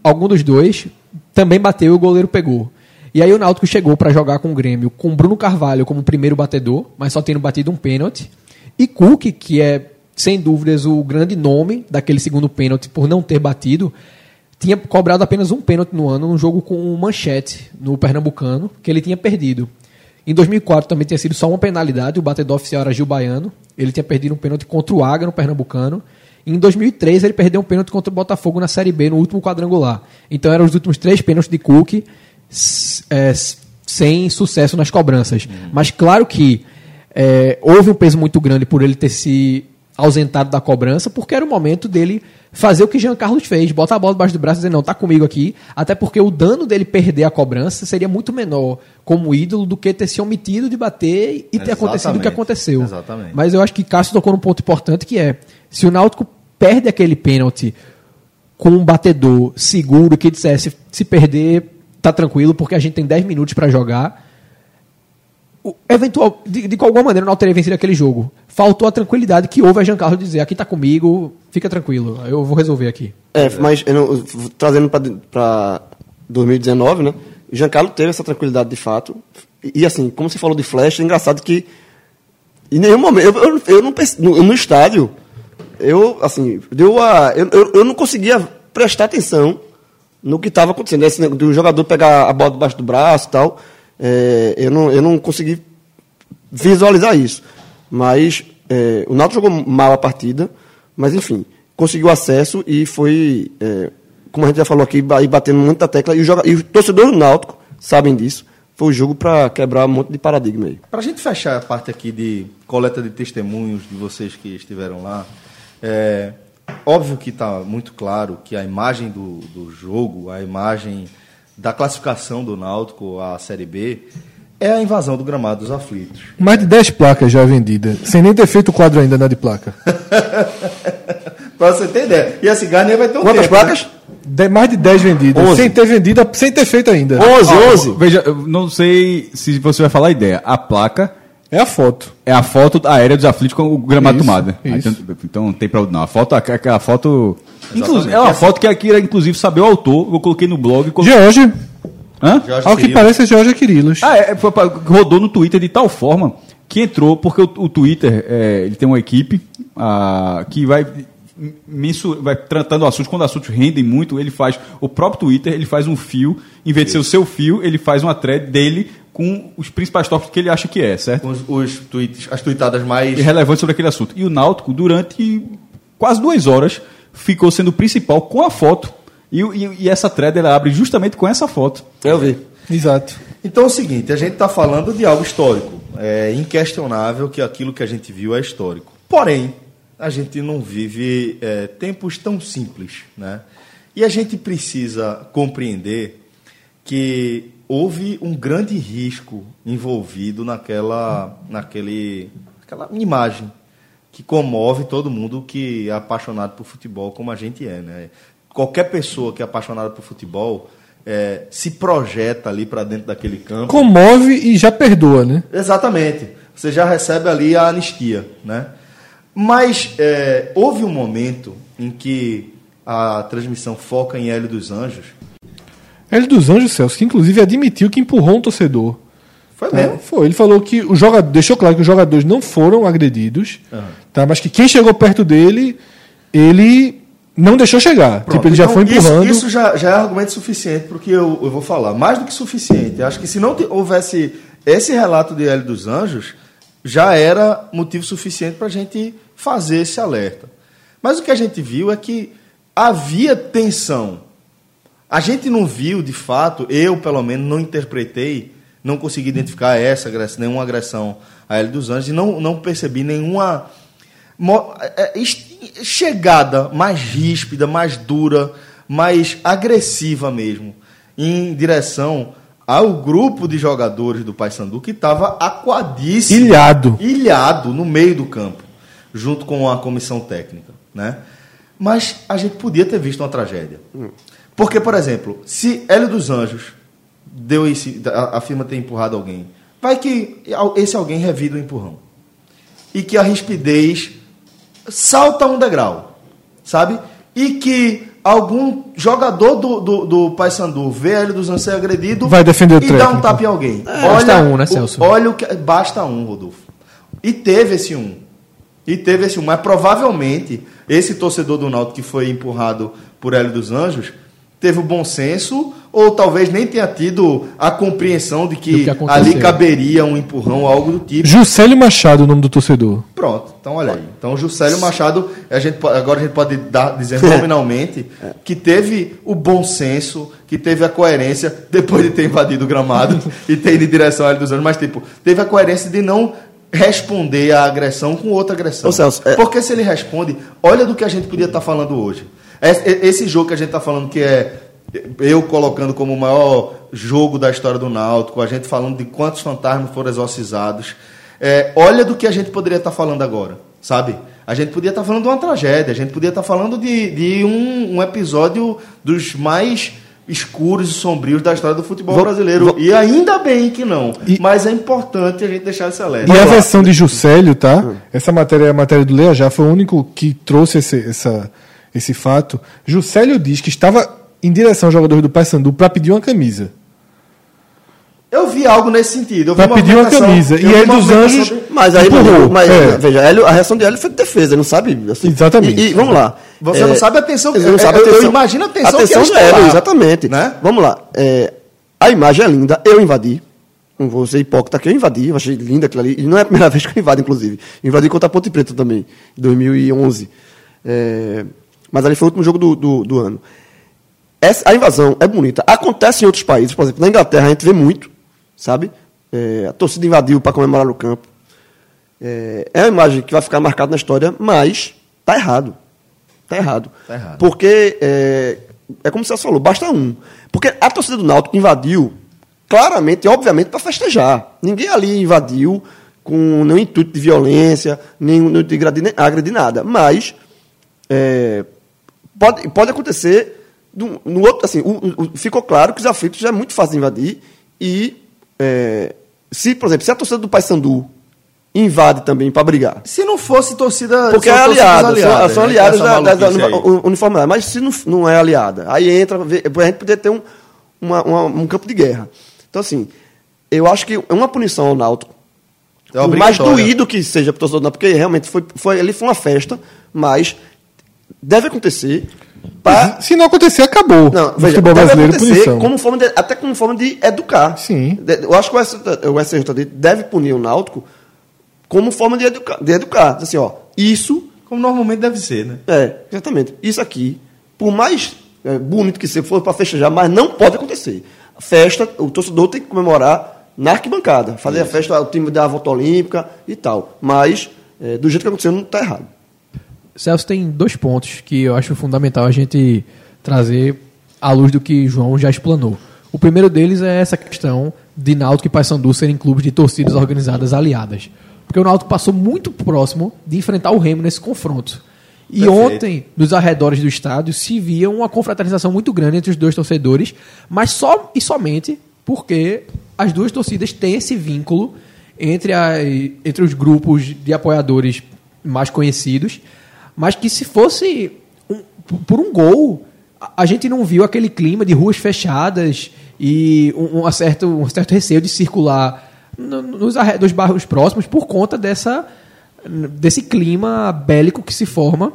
algum dos dois também bateu e o goleiro pegou. E aí o Náutico chegou para jogar com o Grêmio com Bruno Carvalho como primeiro batedor, mas só tendo batido um pênalti. E Cook, que é sem dúvidas o grande nome daquele segundo pênalti por não ter batido, tinha cobrado apenas um pênalti no ano num jogo com o Manchete no Pernambucano, que ele tinha perdido. Em 2004 também tinha sido só uma penalidade, o batedor oficial era Gil Baiano. Ele tinha perdido um pênalti contra o Águia no Pernambucano. Em 2003 ele perdeu um pênalti contra o Botafogo na Série B no último quadrangular. Então eram os últimos três pênaltis de Cook é, sem sucesso nas cobranças. Mas claro que é, houve um peso muito grande por ele ter se ausentado da cobrança, porque era o momento dele fazer o que Jean Carlos fez, botar a bola debaixo do braço e dizer, não, tá comigo aqui, até porque o dano dele perder a cobrança seria muito menor como ídolo do que ter se omitido de bater e ter acontecido o que Exatamente. aconteceu. Exatamente. Mas eu acho que Cássio tocou num ponto importante que é, se o Náutico perde aquele pênalti com um batedor seguro que dissesse, se perder, tá tranquilo, porque a gente tem 10 minutos para jogar, o- eventual, de, de alguma maneira o Náutico teria vencido aquele jogo. Faltou a tranquilidade que houve a Jean dizer, aqui tá comigo, fica tranquilo, eu vou resolver aqui. É, mas não- trazendo para 2019, né? Giancarlo teve essa tranquilidade de fato. E, e, assim, como você falou de flash, é engraçado que em nenhum momento. Eu, eu, eu não no, no estádio, eu, assim, deu a. Eu, eu, eu não conseguia prestar atenção no que estava acontecendo. Esse, do jogador pegar a bola debaixo do braço e tal. é, eu, não, eu não consegui visualizar isso. Mas é, o Náutico jogou mal a partida, mas enfim, conseguiu acesso e foi, é, como a gente já falou aqui, ba- batendo muita tecla. E, o joga- e os torcedores do Náutico sabem disso. Foi o jogo para quebrar um monte de paradigma aí. Para a gente fechar a parte aqui de coleta de testemunhos de vocês que estiveram lá, é óbvio que está muito claro que a imagem do, do jogo, a imagem da classificação do Náutico à Série B, é a invasão do gramado dos aflitos. Mais de 10 placas já vendidas, sem nem ter feito o quadro ainda na de placa. Para você ter ideia. E a Cigarnia vai ter um Quantas tempo, né? placas? De- mais de 10 vendidas, Onze. sem ter vendida, sem ter feito ainda. 11, Ó, 11. Veja, eu não sei se você vai falar a ideia. A placa É a foto. é a foto aérea dos aflitos com o gramado Isso, tomada. Ah, isso. Então, então não tem pra onde não. A foto, aquela foto. Inclusive, é uma foto que aqui era inclusive saber o autor. Eu coloquei no blog. colo- George, Hã? Jorge ao que Cirilo. parece, é George Quirilos. Ah, é, foi pra- rodou no Twitter de tal forma que entrou, porque o, o Twitter é, ele tem uma equipe ah, que vai, vai tratando assuntos, quando assuntos rendem muito, ele faz, o próprio Twitter, ele faz um fio, em vez de ser o seu fio, ele faz uma thread dele com os principais tópicos que ele acha que é, certo? Com os, os tweets, as tweetadas mais. E relevante sobre aquele assunto. E o Náutico, durante quase duas horas, ficou sendo o principal com a foto. E, e- e essa thread ela abre justamente com essa foto. Eu vi. Exato. Então é o seguinte, a gente está falando de algo histórico. é inquestionável que aquilo que a gente viu é histórico. Porém, a gente não vive é, tempos tão simples, né? E a gente precisa compreender que houve um grande risco envolvido naquela, naquele, aquela imagem que comove todo mundo que é apaixonado por futebol, como a gente é, né? Qualquer pessoa que é apaixonada por futebol é, se projeta ali para dentro daquele campo. Comove e já perdoa, né? Exatamente. Você já recebe ali a anistia, né? Mas é, houve um momento em que a transmissão foca em Hélio dos Anjos. Hélio dos Anjos, Celso, que inclusive admitiu que empurrou um torcedor. Foi Tá? mesmo? Foi. Ele falou que o jogador deixou claro que os jogadores não foram agredidos, tá? Mas que quem chegou perto dele, ele não deixou chegar. Pronto, tipo, ele já então foi empurrando. Isso, isso já, já é argumento suficiente para o que eu, eu vou falar. Mais do que suficiente. Eu acho que se não houvesse esse relato de Hélio dos Anjos, já era motivo suficiente para a gente fazer esse alerta. Mas o que a gente viu é que havia tensão. A gente não viu, de fato, eu pelo menos não interpretei, não consegui identificar essa agressão, nenhuma agressão a Hélio dos Anjos e não, não percebi nenhuma é, é, chegada mais ríspida, mais dura, mais agressiva mesmo, em direção ao grupo de jogadores do Paysandu que estava aquadíssimo, Ilhado. ilhado no meio do campo, junto com a comissão técnica, né? Mas a gente podia ter visto uma tragédia. Porque, por exemplo, se Hélio dos Anjos deu esse, a- afirma ter empurrado alguém, vai que esse alguém revida o empurrão e que a rispidez salta um degrau, sabe? E que algum jogador do, do, do Paysandu vê Hélio dos Anjos ser agredido Vai defender o e dá um técnico. tapa em alguém. basta um, né, o- Celso? Olha o que basta um, Rodolfo. E teve esse um. E teve esse um, mas provavelmente esse torcedor do Náutico que foi empurrado por Hélio dos Anjos teve o bom senso ou talvez nem tenha tido a compreensão de que, que ali caberia um empurrão ou algo do tipo. Juscelio Machado, o nome do torcedor. Pronto, então olha aí. Então Juscelio Machado, a gente, agora a gente pode dar, dizer nominalmente que teve o bom senso, que teve a coerência, depois de ter invadido o gramado e ter ido em direção a Hélio dos Anjos, mas tipo, teve a coerência de não responder à agressão com outra agressão. Ô, Celso, é- Porque se ele responde, olha do que a gente podia estar falando hoje. Es- Esse jogo que a gente está falando que é eu colocando como o maior jogo da história do Náutico, a gente falando de quantos fantasmas foram exorcizados. É, olha do que a gente poderia estar falando agora, sabe? A gente podia estar falando de uma tragédia, a gente podia estar falando de, de um, um episódio dos mais escuros e sombrios da história do futebol Vou- brasileiro. vou- E ainda bem que não. E- Mas é importante a gente deixar esse alerta. E a versão de Juscelio, tá? Essa matéria é a matéria do Leia já, foi o único que trouxe esse, essa, esse fato. Juscelio diz que estava em direção aos jogadores do Paysandu para pedir uma camisa. Eu vi algo nesse sentido. Pra pedir uma camisa. E aí dos Anjos- Mas aí, Empurrou, mas, é. veja, Hélio, a reação de Hélio foi de defesa, ele não sabe. assim. Exatamente. E, e vamos lá. Você É, não sabe a tensão que Você não sabe a eu- eu tensão. imagino a tensão que tensão eles de Hélio, exatamente. né? Vamos lá. é, a imagem é linda, eu invadi. Não vou ser hipócrita que eu invadi, eu achei linda aquilo ali. E não é a primeira vez que eu invado, inclusive. Invadi contra a Ponte Preta também, em 2011. É, mas ali foi o último jogo do, do, do ano. Essa, a invasão é bonita. Acontece em outros países, por exemplo, na Inglaterra a gente vê muito, sabe? É, a torcida invadiu para comemorar no campo. É, é uma imagem que vai ficar marcada na história, mas tá errado. Tá errado. Tá errado. Porque é, é como você falou, basta um. Porque a torcida do Náutico invadiu claramente e obviamente para festejar. Ninguém ali invadiu com nenhum intuito de violência, nenhum de agredir, agredir nada. Mas é, pode, pode acontecer no, no outro, assim, o- o- ficou claro que os aflitos já é muito fácil de invadir e é, se, por exemplo, se a torcida do Paysandu invade também para brigar, Se não fosse torcida. porque é aliada, são, aliadas, são né? aliadas da, da, da uniformidade, mas se não, não é aliada, aí entra, a gente poderia ter um, uma- uma- um campo de guerra. Então, assim, eu acho que é uma punição ao Náutico, É por mais doído que seja para o torcedor, porque realmente foi, foi, ali foi uma festa, mas deve acontecer para Se não acontecer, acabou. não, o veja, futebol deve brasileiro, acontecer punição. como forma de, até como forma de educar. Sim. Eu acho que o SJ o SJD deve punir o Náutico como forma de educar. De educar. Diz Assim, ó, isso, Como normalmente deve ser, né? é, exatamente, isso aqui, por mais é, bonito que seja, for para festejar, mas não pode acontecer. Festa, o torcedor tem que comemorar na arquibancada. Fazer a festa, o time dar a volta olímpica e tal. Mas, é, do jeito que aconteceu, não está errado. Celso tem dois pontos que eu acho fundamental a gente trazer à luz do que João já explanou. O primeiro deles é essa questão de Náutico e Paysandu serem clubes de torcidas organizadas aliadas. Porque o Náutico passou muito próximo de enfrentar o Remo nesse confronto. E Perfeito. ontem, nos arredores do estádio, se via uma confraternização muito grande entre os dois torcedores, mas só e somente porque as duas torcidas têm esse vínculo entre, a, entre os grupos de apoiadores mais conhecidos, mas que se fosse um- por um gol, a- gente não viu aquele clima de ruas fechadas e um, um certo, um certo receio de circular no- nos arredores bairros próximos por conta dessa, desse clima bélico que se forma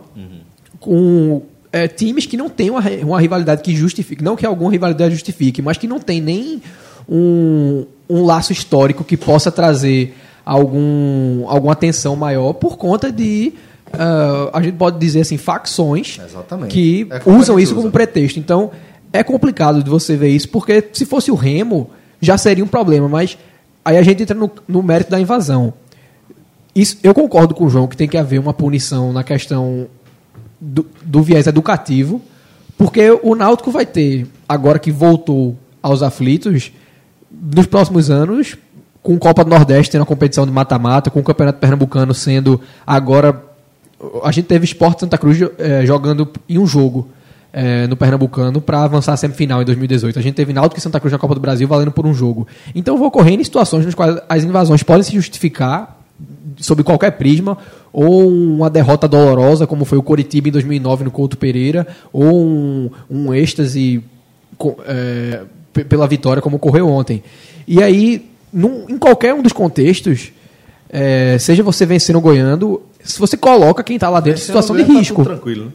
com é, times que não têm uma, uma rivalidade que justifique, não que alguma rivalidade justifique, mas que não tem nem um, um laço histórico que possa trazer algum, alguma atenção maior por conta de, ah, a gente pode dizer assim, facções Exatamente. que É como usam isso como usa. pretexto. Então, é complicado de você ver isso, porque se fosse o Remo, já seria um problema, mas aí a gente entra no, no mérito da invasão. Isso, eu concordo com o João que tem que haver uma punição na questão do, do viés educativo, porque o Náutico vai ter, agora que voltou aos aflitos, nos próximos anos, com Copa do Nordeste tendo a competição de mata-mata, com o Campeonato Pernambucano sendo agora. A gente teve Sport Santa Cruz eh, jogando em um jogo eh, no Pernambucano para avançar a semifinal em 2018. A gente teve Náutico e Santa Cruz na Copa do Brasil valendo por um jogo. Então vou ocorrendo situações nas quais as invasões podem se justificar sob qualquer prisma, ou uma derrota dolorosa, como foi o Coritiba em 2009 no Couto Pereira, ou um, um êxtase é, pe- pela vitória, como ocorreu ontem. E aí, num- em qualquer um dos contextos, é, seja você vencendo ou ganhando, se você coloca quem está lá dentro em situação de Tá tudo risco. tranquilo. né?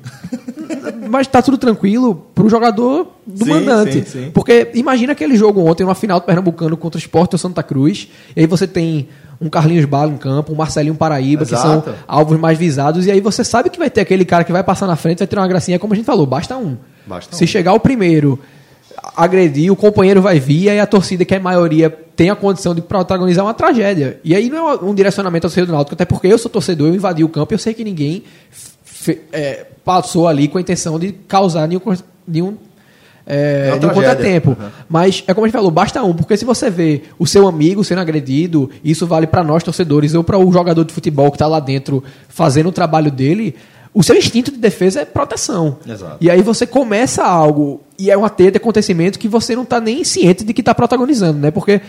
Mas tá tudo tranquilo pro jogador do Sim, mandante. sim, sim. Porque imagina aquele jogo ontem, uma final do Pernambucano contra o Sport ou Santa Cruz, e aí você tem um Carlinhos Bala em campo, um Marcelinho Paraíba, que Exato. são alvos mais visados, e aí você sabe que vai ter aquele cara que vai passar na frente, vai ter uma gracinha, como a gente falou, basta um. Basta Se um. chegar o primeiro, agredir, o companheiro vai vir, e aí a torcida, que é a maioria, tem a condição de protagonizar uma tragédia. E aí não é um direcionamento ao torcedor do Náutico, até porque eu sou torcedor, eu invadi o campo e eu sei que ninguém é, passou ali com a intenção de causar nenhum, nenhum, é, nenhum tragédia. contratempo. Uhum. Mas é como a gente falou, basta um, porque se você vê o seu amigo sendo agredido, isso vale para nós torcedores ou para o jogador de futebol que está lá dentro fazendo o trabalho dele, o seu instinto de defesa é proteção. Exato. E aí você começa algo e é uma teia de acontecimento que você não está nem ciente de que está protagonizando, né? Porque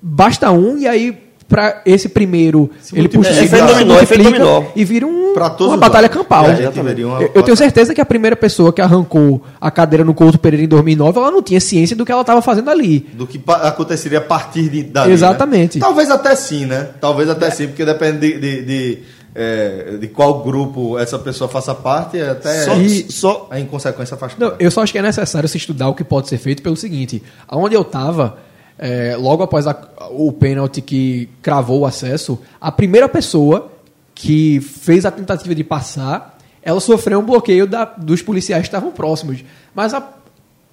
basta um e aí para esse primeiro ele multiplica. puxa É, efeito se dominó, efeito dominó. e vira um, uma batalha lados. campal. É, uma Eu- eu tenho certeza que a primeira pessoa que arrancou a cadeira no Couto Pereira em 2009, ela não tinha ciência do que ela estava fazendo ali. Do que aconteceria a partir de, dali, Exatamente. né? Talvez até sim, né? Talvez até sim, porque depende de, de, de, é, de qual grupo essa pessoa faça parte, é até Só- e só- a inconsequência faz Não, parte. eu só acho que é necessário se estudar o que pode ser feito pelo seguinte: aonde eu estava, logo após a- o pênalti que cravou o acesso, a primeira pessoa que fez a tentativa de passar, ela sofreu um bloqueio da- dos policiais que estavam próximos. Mas a,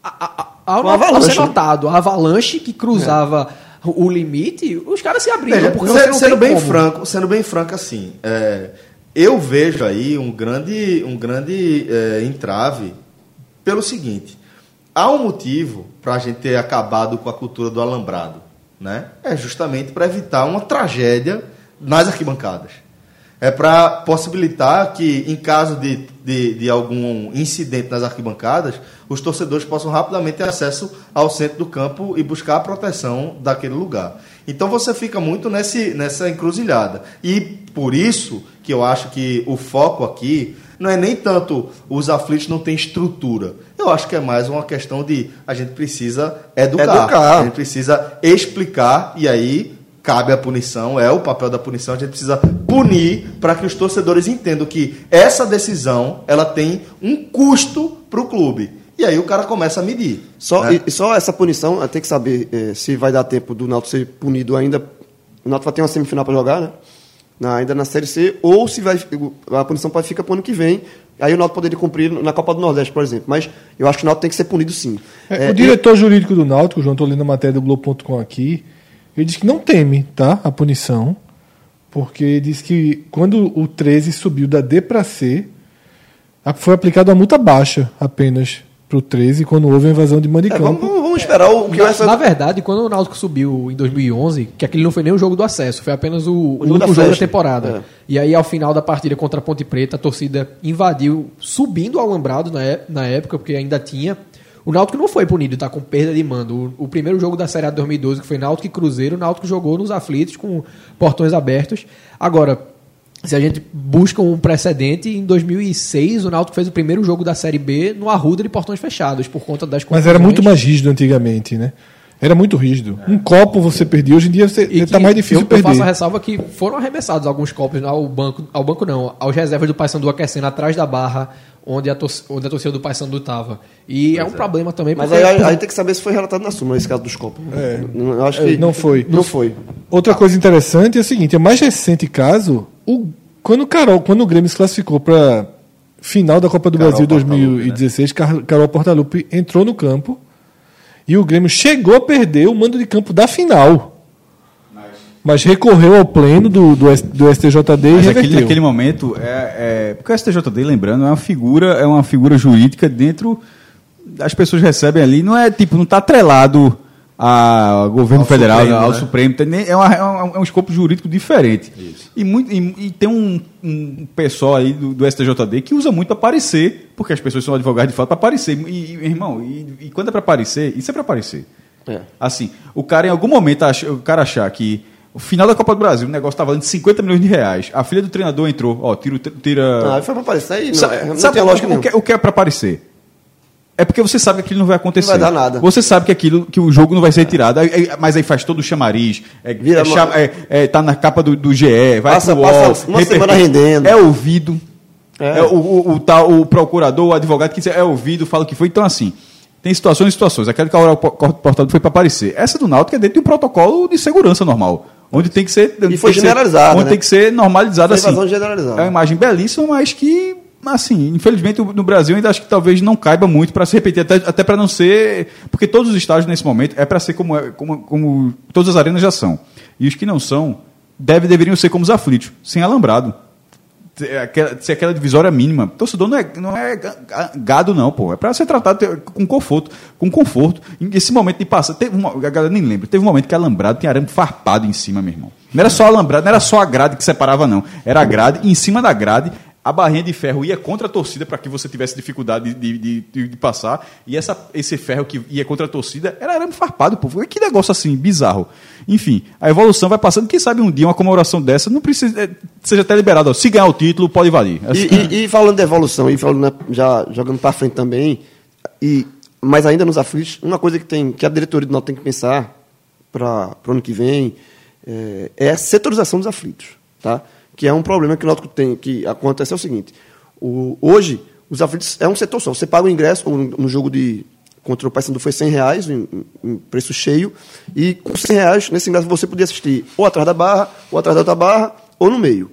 a, a, a, avalanche, ser né? notado, a avalanche que cruzava o limite, os caras se abriram. Veja, porque sendo, sendo bem como. franco, sendo bem franco assim, é, eu vejo aí um grande, um grande é, entrave pelo seguinte: há um motivo para a gente ter acabado com a cultura do alambrado, né? É justamente para evitar uma tragédia nas arquibancadas. É para possibilitar que, em caso de, de, de algum incidente nas arquibancadas, os torcedores possam rapidamente ter acesso ao centro do campo e buscar a proteção daquele lugar. Então você fica muito nesse, nessa encruzilhada. E por isso que eu acho que o foco aqui não é nem tanto os aflitos não têm estrutura. Eu acho que é mais uma questão de a gente precisa educar. Educar. A gente precisa explicar e aí cabe a punição, é o papel da punição, a gente precisa punir para que os torcedores entendam que essa decisão ela tem um custo para o clube. E aí o cara começa a medir. Só, né? e, só essa punição, tem que saber eh, se vai dar tempo do Náutico ser punido ainda. O Náutico vai ter uma semifinal para jogar, né? Na- ainda na Série C, ou se vai, a punição pode ficar para o ano que vem. Aí o Náutico poderia cumprir na Copa do Nordeste, por exemplo. Mas eu acho que o Náutico tem que ser punido sim. É, É, o diretor jurídico do Náutico, João, estou lendo a matéria do Globo.com aqui, Ele diz que não teme, tá? A punição. Porque diz que quando o 13 subiu da D para C, a- foi aplicada uma multa baixa apenas pro 13 quando houve a invasão de de É, vamos, vamos esperar o que vai Na, ser. na verdade, quando o Náutico subiu em 2011, que aquele não foi nem o jogo do acesso, foi apenas o, o jogo único da jogo da temporada. É. E aí, ao final da partida contra a Ponte Preta, a torcida invadiu, subindo o alambrado na, é- na época, porque ainda tinha. O Náutico não foi punido, tá? Com perda de mando. O, o primeiro jogo da Série A de 2012, que foi Náutico e Cruzeiro, o Náutico jogou nos aflitos, com portões abertos. Agora, se a gente busca um precedente, em 2006 o Náutico fez o primeiro jogo da Série B no Arruda de portões fechados, por conta das Mas era muito mais rígido antigamente, né? Era muito rígido. Um copo você perdia, hoje em dia você, E tá que mais difícil eu, eu perder. faço a ressalva que foram arremessados alguns copos ao banco, ao banco não, aos reservas do Paysandu aquecendo atrás da barra onde a, tor onde a torcida do Paysandu estava. E é um problema também Mas porque aí, aí tem que saber se foi relatado na súmula esse caso dos copos. É. Não- Eu acho que Não foi. Não foi. Outra coisa interessante é o seguinte: o mais recente caso, o, quando, o Carol, quando o Grêmio se classificou para final da Copa do Carol Brasil Portaluppi, 2016, Car- Carol Portaluppi entrou no campo e o Grêmio chegou a perder o mando de campo da final. Mas recorreu ao pleno do, do, do STJD e Mas reverteu. aquele, naquele momento, é, é, porque o STJD, lembrando, é uma figura, é uma figura jurídica dentro. As pessoas recebem ali, não é tipo, não está atrelado ao governo Ao federal, Supremo, ao né? Supremo, é, uma- é um- é um escopo jurídico diferente. E, muito, e, e tem um, um pessoal aí do, do STJD que usa muito para aparecer, porque as pessoas são advogados de fato, para aparecer. E, e, irmão, e, quando é para aparecer, isso é para aparecer. É. Assim, o cara em algum momento, acha- o cara achar que o final da Copa do Brasil, o negócio tá valendo 50 milhões de reais. A filha do treinador entrou, ó, tira. tira... Ah, foi pra aparecer aí. Não, Sabe- é, não sabe lógica o, que, o que é pra aparecer? É porque você sabe que aquilo não vai acontecer. Não vai dar nada. Você sabe que aquilo, que o jogo não vai ser retirado. Aí- mas aí faz todo o chamariz. É, Vira é, uma- é- é, tá na capa do, do GE, vai Passa- pro passa UOL, uma repercute. semana rendendo. É ouvido. É. É o, o, o tal, o procurador, o advogado que é ouvido, fala o que foi. Então, assim, tem situações e situações. Aquela que a hora portado foi para aparecer. Essa do Náutico é dentro de um protocolo de segurança normal. Onde tem que ser. onde foi generalizada, Onde né? tem que ser normalizada Foi assim. generalizada. É uma imagem belíssima, mas que, assim, infelizmente no Brasil ainda acho que talvez não caiba muito para se repetir, até, até para não ser. Porque todos os estágios nesse momento é para ser como, é- como, como todas as arenas já são. E os que não são deve, deveriam ser como os aflitos, sem alambrado. Ser aquela, ser aquela divisória mínima. Torcedor não é, não é ga- gado, não, pô. É para ser tratado com conforto. Com conforto. Esse momento de passar. Teve uma, a galera nem lembra. Teve um momento que alambrado tinha arame farpado em cima, meu irmão. Não era só alambrado, não era só a grade que separava, não. Era a grade, e em cima da grade, a barrinha de ferro ia contra a torcida para que você tivesse dificuldade de, de, de- de passar. E essa, esse ferro que ia contra a torcida era arame farpado, pô. Que negócio assim, bizarro. Enfim, a evolução vai passando. Quem sabe um dia uma comemoração dessa não precisa. é, seja até liberado. ó. Se ganhar o título, pode valer. Assim, E, e- e falando de evolução, e falando né, já jogando para frente também, e, mas ainda nos aflitos, uma coisa que, tem, que a diretoria do Náutico tem que pensar para o ano que vem é, é a setorização dos aflitos. Tá? Que é um problema que o Náutico tem, que acontece é o seguinte. O, hoje, os aflitos é um setor só. Você paga o ingresso no, no jogo de contra o Paysandu foi 100 reais, em, em preço cheio, e com 100 reais, nesse ingresso, você podia assistir ou atrás da barra, ou atrás da outra barra, ou no meio.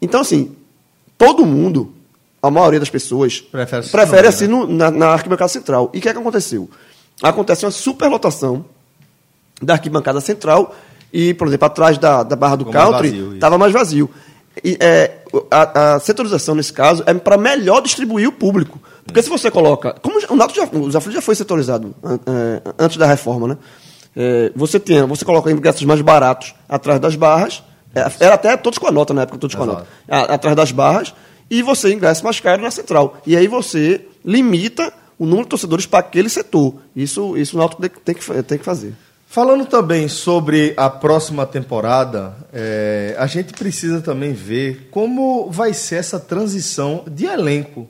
Então, assim, todo mundo, a maioria das pessoas, Prefere prefere no assistir no- na, na arquibancada central. E o que, é que aconteceu? Acontece uma superlotação da arquibancada central e, por exemplo, atrás da, da barra do mais country, estava mais vazio. E, é, a, a setorização, nesse caso, é para melhor distribuir o público. Porque se você coloca. Como o Náutico já, o Zafra já foi setorizado é, antes da reforma, né? É, você tem, você coloca ingressos mais baratos atrás das barras. é, Era até todos com a nota na época, todos com a nota. A- Atrás das barras. E você ingressa mais caro na central. E aí você limita o número de torcedores para aquele setor. Isso, isso o Náutico tem que- tem que fazer. Falando também sobre a próxima temporada, é, a gente precisa também ver como vai ser essa transição de elenco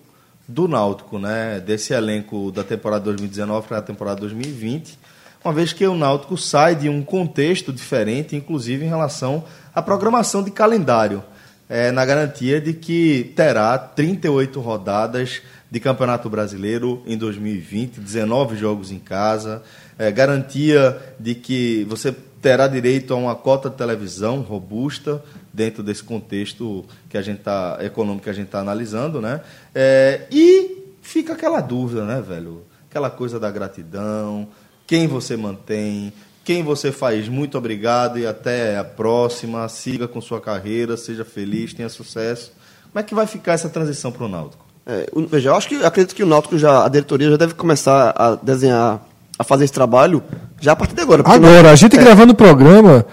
do Náutico, né? Desse elenco da temporada 2019 para a temporada 2020, uma vez que o Náutico sai de um contexto diferente, inclusive em relação à programação de calendário, é, na garantia de que terá 38 rodadas de Campeonato Brasileiro em 2020, 19 jogos em casa, é, garantia de que você terá direito a uma cota de televisão robusta dentro desse contexto que a gente tá, econômico que a gente está analisando, né? É, e fica aquela dúvida, né, velho? Aquela coisa da gratidão, quem você mantém, quem você faz muito obrigado e até a próxima. Siga com sua carreira, seja feliz, tenha sucesso. Como é que vai ficar essa transição para o Náutico? É, veja, eu acho que acredito que o Náutico já, a diretoria já deve começar a desenhar, a fazer esse trabalho já a partir de agora. Agora, não- a gente é, gravando o programa,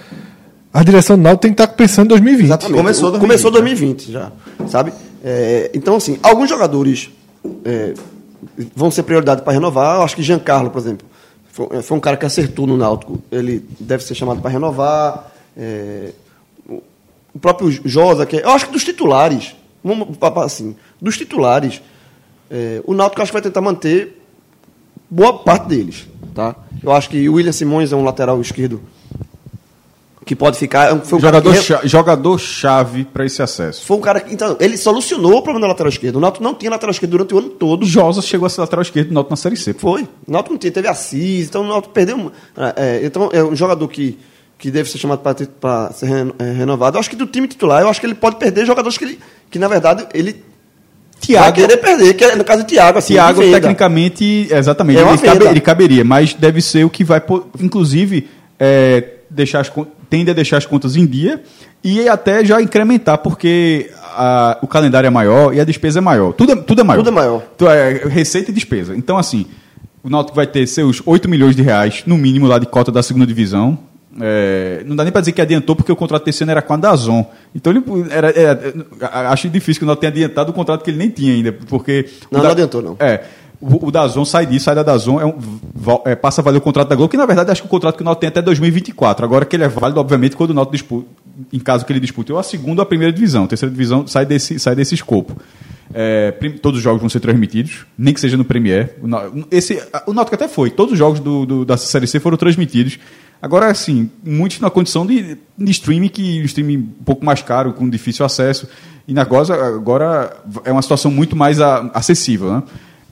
a direção do Náutico tem que estar pensando em 2020. Exatamente. Começou O- 2020, Começou né? 2020 já, sabe? É, então, assim, alguns jogadores é, vão ser prioridade para renovar. Eu acho que Giancarlo, por exemplo, foi, foi um cara que acertou no Náutico. Ele deve ser chamado para renovar. É, o- o próprio Josa, que é- eu acho que dos titulares, vamos assim, dos titulares, é, o Náutico acho que vai tentar manter boa parte deles, tá? Eu acho que o William Simões é um lateral esquerdo que pode ficar. é Foi um Jogador, que re- cha- jogador chave para esse acesso. foi um cara que. Então, ele solucionou o problema da lateral esquerda. O Náutico não tinha lateral esquerda durante o ano todo. Josa chegou a ser lateral esquerdo do Náutico na Série C. Foi. O Náutico não tinha, teve Assis, então o Náutico perdeu. é, então, é um jogador que, que deve ser chamado para ser é, renovado. Eu acho que do time titular, eu acho que ele pode perder jogadores que, ele, que na verdade, ele vai querer perder, que é, no caso de Thiago. Assim, Thiago, tecnicamente, exatamente, É ele, cabe- ele caberia, mas deve ser o que vai, inclusive, é, deixar as, tende a deixar as contas em dia e até já incrementar, porque a- o calendário é maior e a despesa é maior. Tudo é, tudo é maior. Tudo é maior. Então, é receita e despesa. Então, assim, o Náutico vai ter seus 8 milhões de reais, no mínimo, lá de cota da segunda divisão. É, não dá nem para dizer que adiantou, porque o contrato desse ano era com a Dazon. Então, ele era, era- acho difícil que o Náutico tenha adiantado o contrato que ele nem tinha ainda, porque... Não, o não adiantou, não. É. O, o Dazon sai disso, sai da Dazon, é um, é, passa a valer o contrato da Globo, que na verdade acho que o contrato que o Náutico tem é até 2024. Agora que ele é válido, obviamente, quando o Náutico disputa, em caso que ele dispute ou a segunda ou a primeira divisão. A terceira divisão sai desse, sai desse escopo. É, todos os jogos vão ser transmitidos, nem que seja no Premier. Esse, o Náutico até foi, todos os jogos do, do- da Série C foram transmitidos. Agora, assim, muitos na condição de, de streaming, que o streaming um pouco mais caro, com difícil acesso. E na Goza, agora é uma situação muito mais a- acessível, né?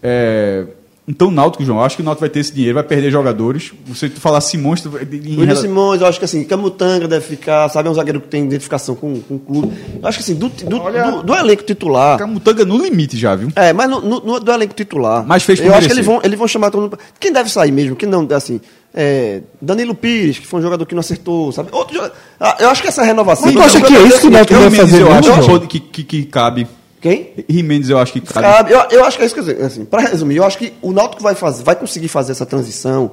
É, então, o Náutico, João, eu acho que o Náutico vai ter esse dinheiro, vai perder jogadores. Você falar Simões... William Simões, eu acho que assim, Camutanga deve ficar, sabe, é um zagueiro que tem identificação com, com o clube. Eu acho que assim, do, do, do, do elenco titular. Camutanga no limite já, viu? É, mas no, no- do elenco titular. Mas fez por Eu acho que merecer. eles vão, eles vão chamar todo mundo. Quem deve sair mesmo? Quem não, assim. é, Danilo Pires, que foi um jogador que não acertou, sabe? Outro jogador- Ah, eu acho que essa renovação. Mas tu acha que é isso que o Náutico vai fazer eu acho que, que, que cabe. Quem? Jimenez, eu acho que cabe. Cabe. Eu, eu acho que é isso que eu dizer. Assim, para resumir, eu acho que o Náutico vai, fazer, vai conseguir fazer essa transição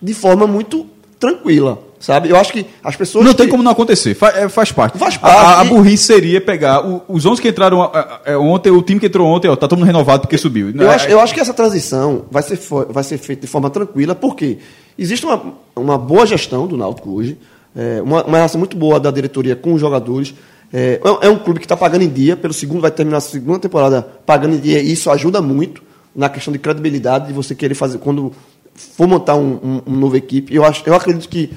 de forma muito tranquila, sabe? Eu acho que as pessoas. Não que- tem como não acontecer, fa- é, faz parte. Faz A- A, parte. a burrice seria pegar o- os 11 que entraram ah, ah, ontem, o time que entrou ontem, ó, tá todo mundo renovado porque subiu. Eu acho, eu acho que essa transição vai ser, vai ser feita de forma tranquila, porque existe uma, uma boa gestão do Náutico hoje, é, uma, uma relação muito boa da diretoria com os jogadores. É, é um clube que está pagando em dia, pelo segundo vai terminar a segunda temporada pagando em dia, e isso ajuda muito na questão de credibilidade de você querer fazer quando for montar um, um, um novo equipe. Eu acho, eu acredito que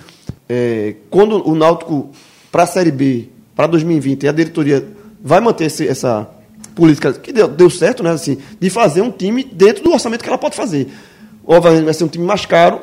é, quando o Náutico para a Série B para 2020 e a diretoria vai manter esse- essa política que deu, deu certo, né? Assim, de fazer um time dentro do orçamento que ela pode fazer. Obviamente vai ser um time mais caro,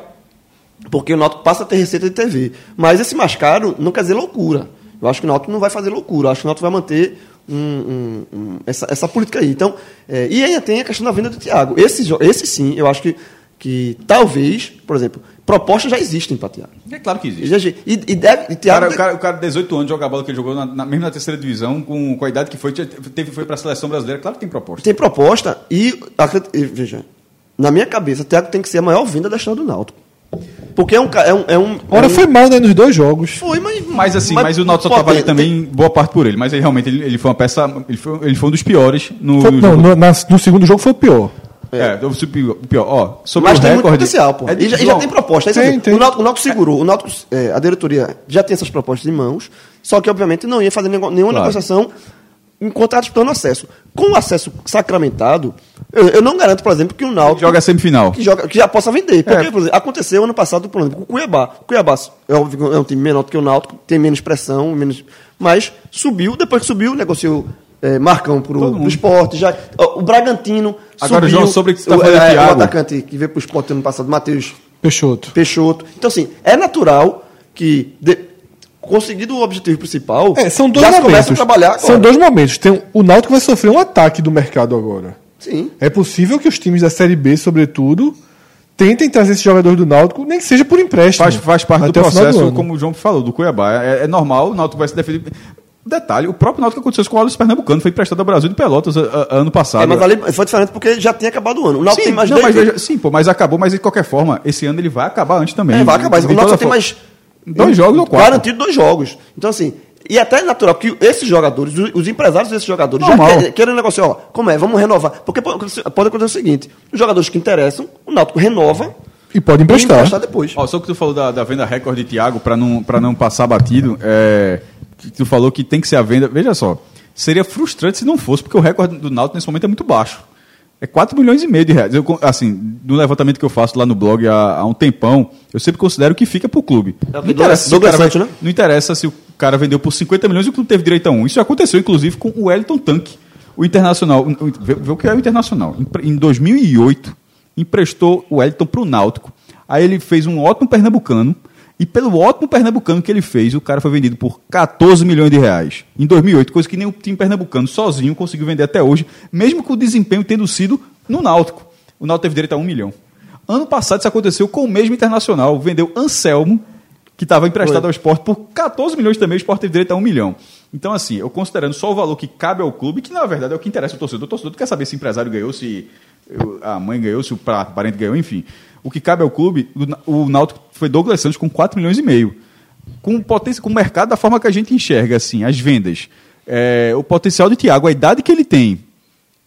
porque o Náutico passa a ter receita de TV. Mas esse mais caro não quer dizer loucura. Eu acho que o Náutico não vai fazer loucura. Eu acho que o Náutico vai manter um- um- um- essa, essa política aí. Então, é, e ainda tem a questão da venda do Thiago. Esse, esse sim, eu acho que, que talvez, por exemplo, propostas já existem para Thiago. É claro que existe. E, e, deve, e O Thiago cara, o, cara, o cara de 18 anos joga a bola que ele jogou, na, na- mesmo na terceira divisão, com, com a idade que foi, teve, foi para a seleção brasileira. Claro que tem proposta. tem proposta e, veja, na minha cabeça, o Thiago tem que ser a maior venda da história do Náutico. Porque é um. É um, é um Ora, é um, foi mal, né, nos dois jogos. Foi, mas. Mas assim, mas, o Náutico só estava ali também boa parte por ele. Mas ele realmente ele, ele foi uma peça. Ele foi, ele foi um dos piores no. Foi- no não, no, na- no segundo jogo foi o pior. É, o pior. o pior. Ó, sobre Mas o tem muito recorde. potencial, pô. É de- e, já, e já tem proposta. é Tem, tem. O, Náutico, o Náutico segurou. O Náutico, é, a diretoria já tem essas propostas em mãos, só que, obviamente, não ia fazer nenhuma Claro. negociação enquanto estava disputando acesso. Com o acesso sacramentado, eu, eu não garanto, por exemplo, que o Náutico. Joga semifinal. que, joga, que já possa vender. Porque, É. por exemplo, aconteceu ano passado, por exemplo, com o Cuiabá. O Cuiabá é, óbvio, é um time menor do que o Náutico, tem menos pressão, menos, mas subiu, depois que subiu, negociou é, Marcão pro, pro mundo. esporte. Já, o Bragantino Agora, subiu. João, sobre o que você tá o, falando, é, o atacante que veio pro esporte ano passado, Matheus Peixoto. Peixoto. Então, assim, é natural que, de, conseguido o objetivo principal, É, são dois já momentos. começa a trabalhar agora. São dois momentos. Tem, um- o Náutico vai sofrer um ataque do mercado agora. Sim. É possível que os times da Série B, sobretudo, tentem trazer esses jogadores do Náutico, nem que seja por empréstimo. Faz, faz parte do processo, ano. como o João falou, do Cuiabá. É, é normal, o Náutico vai se defender. Detalhe, o próprio Náutico aconteceu com o Wallace Pernambucano, foi emprestado ao Brasil de Pelotas a- a- ano passado. É, mas ali foi diferente porque já tinha acabado o ano. O Náutico sim, tem mais não, mas sim, pô, mas acabou, mas de qualquer forma, esse ano ele vai acabar antes também. É, vai acabar. O Náutico tem mais. Dois jogos ou quatro. Garantido dois jogos. Então, assim. E até é natural que esses jogadores, os- os empresários desses jogadores, Normal. já querem, querem negociar, ó, como é, vamos renovar. Porque pode acontecer, o seguinte: os jogadores que interessam, o Náutico renova E pode e emprestar. emprestar depois. Ó, só que tu falou da, da venda recorde de Thiago, para não, pra não passar batido, é, que tu falou que tem que ser a venda. Veja só, seria frustrante se não fosse, porque o recorde do Náutico nesse momento é muito baixo. É 4 milhões e meio de reais. Eu, assim, do levantamento que eu faço lá no blog há, há um tempão, eu sempre considero que fica clube. É o Não interessa, o cara Santos, né? não interessa se o cara vendeu por 50 milhões e o clube teve direito a um. Isso aconteceu, inclusive, com o Wellington Tanque. O Internacional, o- o- vê, vê o que é o Internacional. Em- Em 2008, emprestou o Wellington pro Náutico. Aí ele fez um ótimo pernambucano. E pelo ótimo pernambucano que ele fez, o cara foi vendido por 14 milhões de reais. Em 2008, coisa que nem o time pernambucano sozinho conseguiu vender até hoje, mesmo com o desempenho tendo sido no Náutico. O Náutico teve direito a um milhão. Ano passado isso aconteceu com o mesmo Internacional. Vendeu Anselmo, que estava emprestado ao esporte, por 14 milhões também, o esporte teve direito a um milhão. Então, assim, eu considerando só o valor que cabe ao clube, que na verdade é o que interessa ao torcedor. O torcedor quer saber se o empresário ganhou, se a mãe ganhou, se o pa- parente ganhou, enfim. O que cabe ao clube, o Náutico foi Douglas Santos com 4 milhões e meio. Com potência, com o mercado da forma que a gente enxerga, assim, as vendas. É, o potencial de Thiago, a idade que ele tem,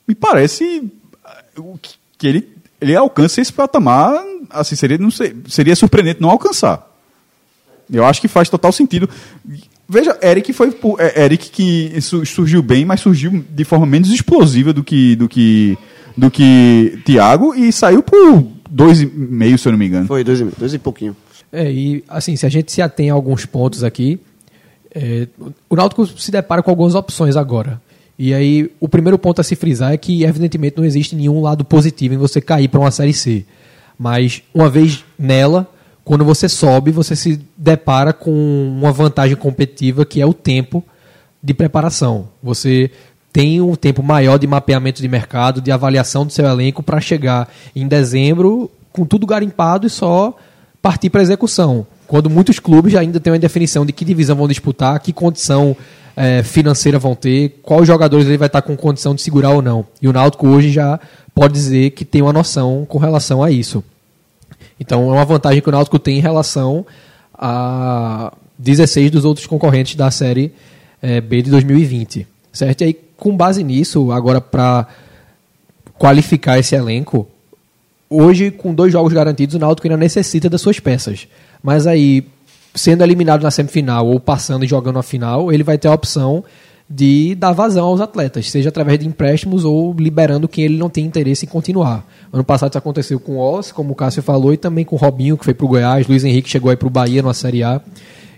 me parece ah, que- ele, ele alcança esse patamar, assim, seria, não sei, seria surpreendente não alcançar. Eu acho que faz total sentido. Veja, Eric foi é, Eric que su- surgiu bem, mas surgiu de forma menos explosiva do que do que do que Thiago e saiu por dois e meio, se eu não me engano. Foi dois e, dois e pouquinho. É, e assim, se a gente se atém a alguns pontos aqui, é, o Náutico se depara com algumas opções agora. E aí, o primeiro ponto a se frisar é que, evidentemente, não existe nenhum lado positivo em você cair para uma Série C. Mas, uma vez nela, quando você sobe, você se depara com uma vantagem competitiva que é o tempo de preparação. Você tem um tempo maior de mapeamento de mercado, de avaliação do seu elenco para chegar em dezembro com tudo garimpado e só partir para execução. Quando muitos clubes ainda têm uma definição de que divisão vão disputar, que condição eh, financeira vão ter, quais jogadores ele vai estar com condição de segurar ou não. E o Náutico hoje já pode dizer que tem uma noção com relação a isso. Então é uma vantagem que o Náutico tem em relação a 16 dos outros concorrentes da Série eh, B de 2020. Certo? E aí, com base nisso, agora para qualificar esse elenco, hoje, com dois jogos garantidos, o Náutico ainda necessita das suas peças. Mas aí, sendo eliminado na semifinal ou passando e jogando a final, ele vai ter a opção de dar vazão aos atletas, seja através de empréstimos ou liberando quem ele não tem interesse em continuar. Ano passado isso aconteceu com o Oz, como o Cássio falou, e também com o Robinho, que foi para o Goiás, Luiz Henrique chegou aí para o Bahia na Série A.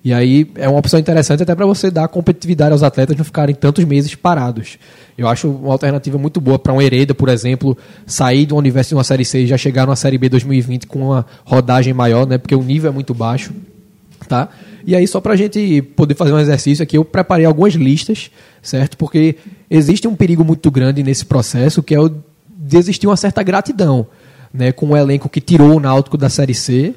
E aí é uma opção interessante até para você dar competitividade aos atletas não ficarem tantos meses parados. Eu acho uma alternativa muito boa para um Hereda, por exemplo, sair do universo de uma Série C e já chegar numa Série B 2020 com uma rodagem maior, né? Porque o nível é muito baixo. Tá? E aí, só para a gente poder fazer um exercício aqui, eu preparei algumas listas, certo? Porque existe um perigo muito grande nesse processo, que é o de existir uma certa gratidão, né? Com o elenco que tirou o Náutico da Série C,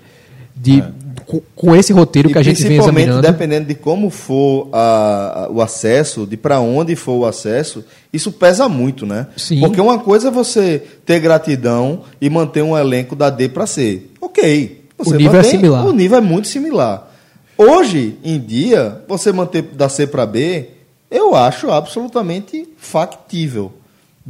de, com, com esse roteiro E que a gente vem principalmente examinando. dependendo de como for a- a- o acesso, de para onde for o acesso, isso pesa muito, né? Sim. Porque uma coisa é você ter gratidão e manter um elenco da D para C. Ok. Você O nível é mantém- similar. O nível é muito similar. Hoje em dia, você manter da C para B, eu acho absolutamente factível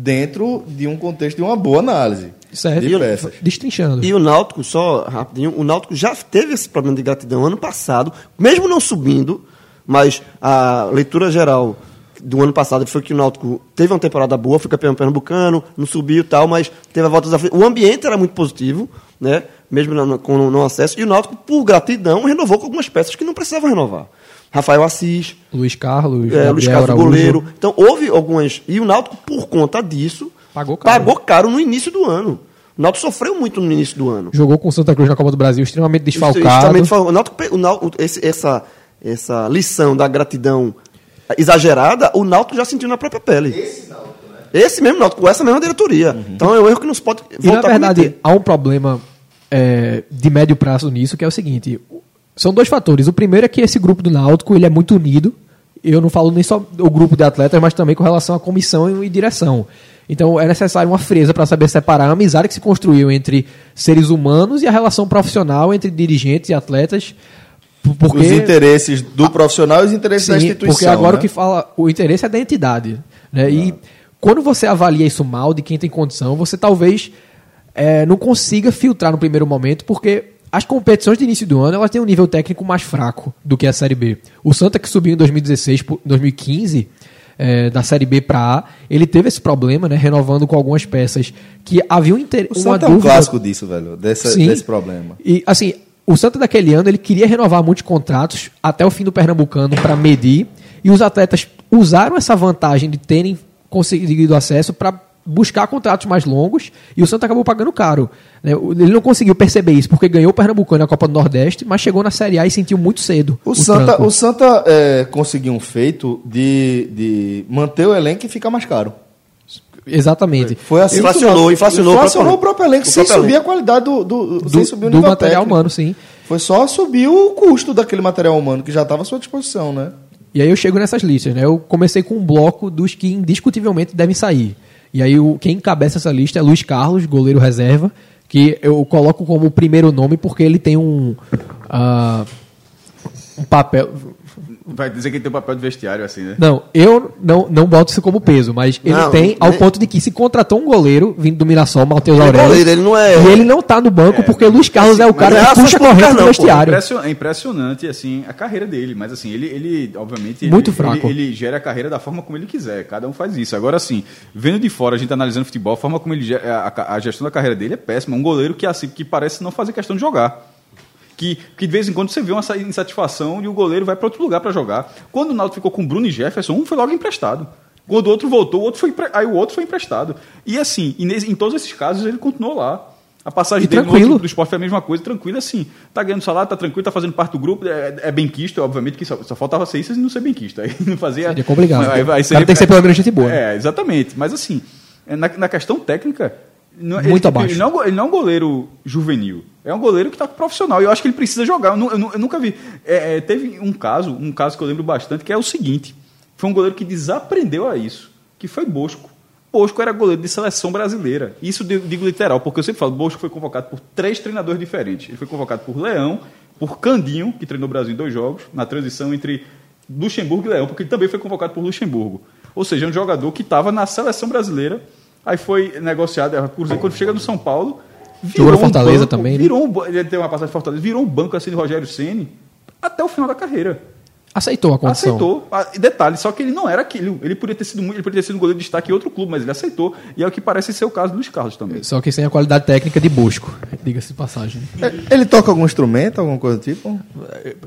dentro de um contexto de uma boa análise Certo. de peças. Destrinchando. E o Náutico, só rapidinho, o Náutico já teve esse problema de gratidão ano passado, mesmo não subindo, mas a leitura geral do ano passado foi que o Náutico teve uma temporada boa, foi campeão pernambucano, não subiu e tal, mas teve a volta da frente. O ambiente era muito positivo, né? Mesmo na- com o não acesso, e o Náutico, por gratidão, renovou com algumas peças que não precisavam renovar. Rafael Assis, Luiz Carlos, é, Luiz Carlos Araújo. goleiro. Então, houve algumas. E o Náutico, por conta disso, Pagou caro. pagou caro no início do ano. O Náutico sofreu muito no início do ano. Jogou com o Santa Cruz na Copa do Brasil, extremamente desfalcado. Fal- o Náutico, o Náutico- esse- essa, essa lição da gratidão exagerada, o Náutico já sentiu na própria pele. Esse Náutico, né? Esse mesmo Náutico, com essa mesma diretoria. Então é um erro que não se pode E na voltar a verdade, cometer. há um problema é, de médio prazo nisso, que é o seguinte: são dois fatores. O primeiro é que esse grupo do Náutico ele é muito unido. Eu não falo nem só o grupo de atletas, mas também com relação à comissão e direção. Então é necessário uma frieza para saber separar a amizade que se construiu entre seres humanos e a relação profissional entre dirigentes e atletas. Porque, Os interesses do profissional e os interesses da Sim, instituição. porque agora né? o que fala, o interesse é da entidade. Né? E quando você avalia isso mal, de quem tem condição, você talvez é, não consiga filtrar no primeiro momento, porque as competições de início do ano elas têm um nível técnico mais fraco do que a Série B. O Santa que subiu em 2016, por- 2015, é, da Série B para A, ele teve esse problema, né, renovando com algumas peças que havia um inter... O Santa é um clássico disso, velho. Dessa, Sim. desse problema. e assim, o Santa daquele ano ele queria renovar muitos contratos até o fim do Pernambucano para medir e os atletas usaram essa vantagem de terem conseguido acesso para buscar contratos mais longos e o Santa acabou pagando caro. né? O- Ele não conseguiu perceber isso porque ganhou o Pernambucano na Copa do Nordeste, mas chegou na Série A e sentiu muito cedo. O, Santa, tranco. o Santa é, conseguiu um feito de, de manter o elenco e ficar mais caro. Exatamente. Foi assim. Inflacionou, que- inflacionou o inflacionou o próprio elenco, o sem próprio subir a qualidade do, do, Do, sem subir o do nível material técnico. humano, sim. Foi só subir o custo daquele material humano que já estava à sua disposição, né? E aí eu chego nessas listas, né? Eu comecei com um bloco dos que indiscutivelmente devem sair. E aí o, quem encabeça essa lista é Luiz Carlos, goleiro reserva, que eu coloco como primeiro nome porque ele tem um, ah, um papel. Vai dizer que ele tem um papel de vestiário, assim, né? Não, eu não, não boto isso como peso, mas ele Não, tem ao nem- ponto de que se contratou um goleiro vindo do Mirassol, Matheus Ele é Aurélio. goleiro, ele não é- E ele não tá no banco porque Luiz Carlos é o cara é que ações puxa públicas corrente do pô. vestiário. Impression- É impressionante, assim, a carreira dele, mas assim, ele, ele obviamente, ele- Muito fraco. Ele, ele gera a carreira da forma como ele quiser, cada um faz isso. Agora, assim, vendo de fora, a gente analisando futebol, a forma como ele gera, a, a gestão da carreira dele é péssima. Um goleiro que, assim, que parece não fazer questão de jogar. Que, que de vez em quando você vê uma sa- insatisfação e o goleiro vai para outro lugar para jogar. Quando o Náutico ficou com Bruno e Jefferson, um foi logo emprestado. Quando o outro voltou, o outro foi, aí o outro foi emprestado. E assim, e em todos esses casos ele continuou lá. A passagem E dele no tranquilo. outro do esporte foi a mesma coisa, tranquilo assim. Tá ganhando salário, tá tranquilo, tá fazendo parte do grupo, é, é benquista, obviamente, que só, só faltava ser isso e não ser benquista. Aí não fazia. Seria complicado. Aí- aí seria- tem que ser pelo menos gente boa. É, exatamente. Mas assim, na, na questão técnica. Não- Muito ele, tipo, abaixo. Ele não, é um ele não é um goleiro juvenil. É um goleiro que tá profissional. E eu acho que ele precisa jogar. Eu, eu eu nunca vi. é, é, teve um caso, um caso que eu lembro bastante, que é o seguinte: foi um goleiro que desaprendeu a isso, que foi Bosco. Bosco era goleiro de seleção brasileira. Isso eu digo literal, porque eu sempre falo, Bosco foi convocado por três treinadores diferentes. Ele foi convocado por Leão, por Candinho, que treinou o Brasil em dois jogos, na transição entre Luxemburgo e Leão, porque ele também foi convocado por Luxemburgo. Ou seja, um jogador que estava na seleção brasileira, aí foi negociado, é, quando chega no São Paulo, no um Fortaleza banco, também, né? Virou um, ele tem uma passagem de Fortaleza, virou um banco assim de Rogério Ceni até o final da carreira. Aceitou a condição. Aceitou. Ah, e detalhe, só que ele não era aquilo. Ele podia ter sido muito, ele podia ter sido um goleiro de destaque em outro clube, mas ele aceitou. E é o que parece ser o caso do Luiz Carlos também. Só que sem a qualidade técnica de Bosco, diga-se de passagem. É, Ele toca algum instrumento, alguma coisa do tipo?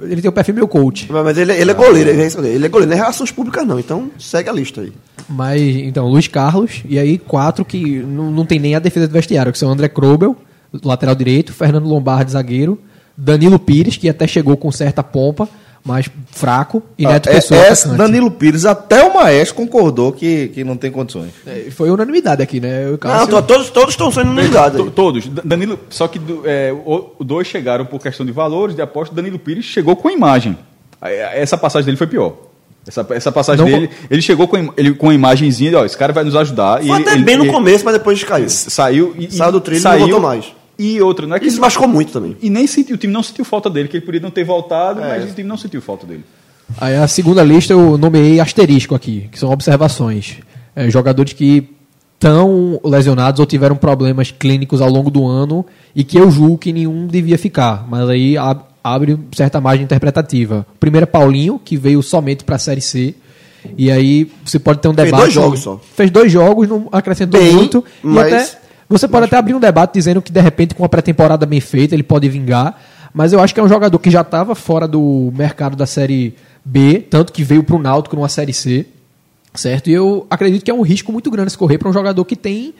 Ele tem o perfil meu coach. Mas ele, ele é goleiro, ele é, ele é goleiro, não é relações públicas não, então segue a lista aí. Mas, então, Luiz Carlos, e aí quatro que não, não tem nem a defesa do vestiário, que são André Krobel, lateral direito, Fernando Lombardi, zagueiro, Danilo Pires, que até chegou com certa pompa, mas fraco, e Neto Ah, é- Pessoa, é, atacante. Danilo Pires, até o Maestro concordou que, que não tem condições. É, Foi unanimidade aqui, né? O Não, Cássio- to- todos todos estão sendo unanimidade To-. Todos. Da- Danilo, só que é, o- dois chegaram por questão de valores, de aposta. Danilo Pires chegou com a imagem. Essa passagem dele foi pior. Essa, essa passagem Não dele, ele chegou com, ele, com a imagenzinha de, ó, esse cara vai nos ajudar. Foi e até ele- bem no ele começo, mas depois caiu. Saiu e, Saiu do trilho e não voltou mais. E outra, não é que Isso machucou muito também. E nem sentiu, o time não sentiu falta dele, que ele podia não ter voltado, É. mas o time não sentiu falta dele. Aí a segunda lista eu nomeei asterisco aqui, que são observações. É, jogadores que estão lesionados ou tiveram problemas clínicos ao longo do ano e que eu julgo que nenhum devia ficar. Mas aí ab- abre certa margem interpretativa. O primeiro é Paulinho, que veio somente para a Série C. E aí você pode ter um Fez debate. dois jogos só. Fez dois jogos, não acrescentou Bem, muito. mas- E até, você pode até abrir um debate dizendo que, de repente, com a pré-temporada bem feita, ele pode vingar. Mas eu acho que é um jogador que já estava fora do mercado da Série B, tanto que veio para o Náutico numa Série C, certo? E eu acredito que é um risco muito grande escorrer para um jogador que tem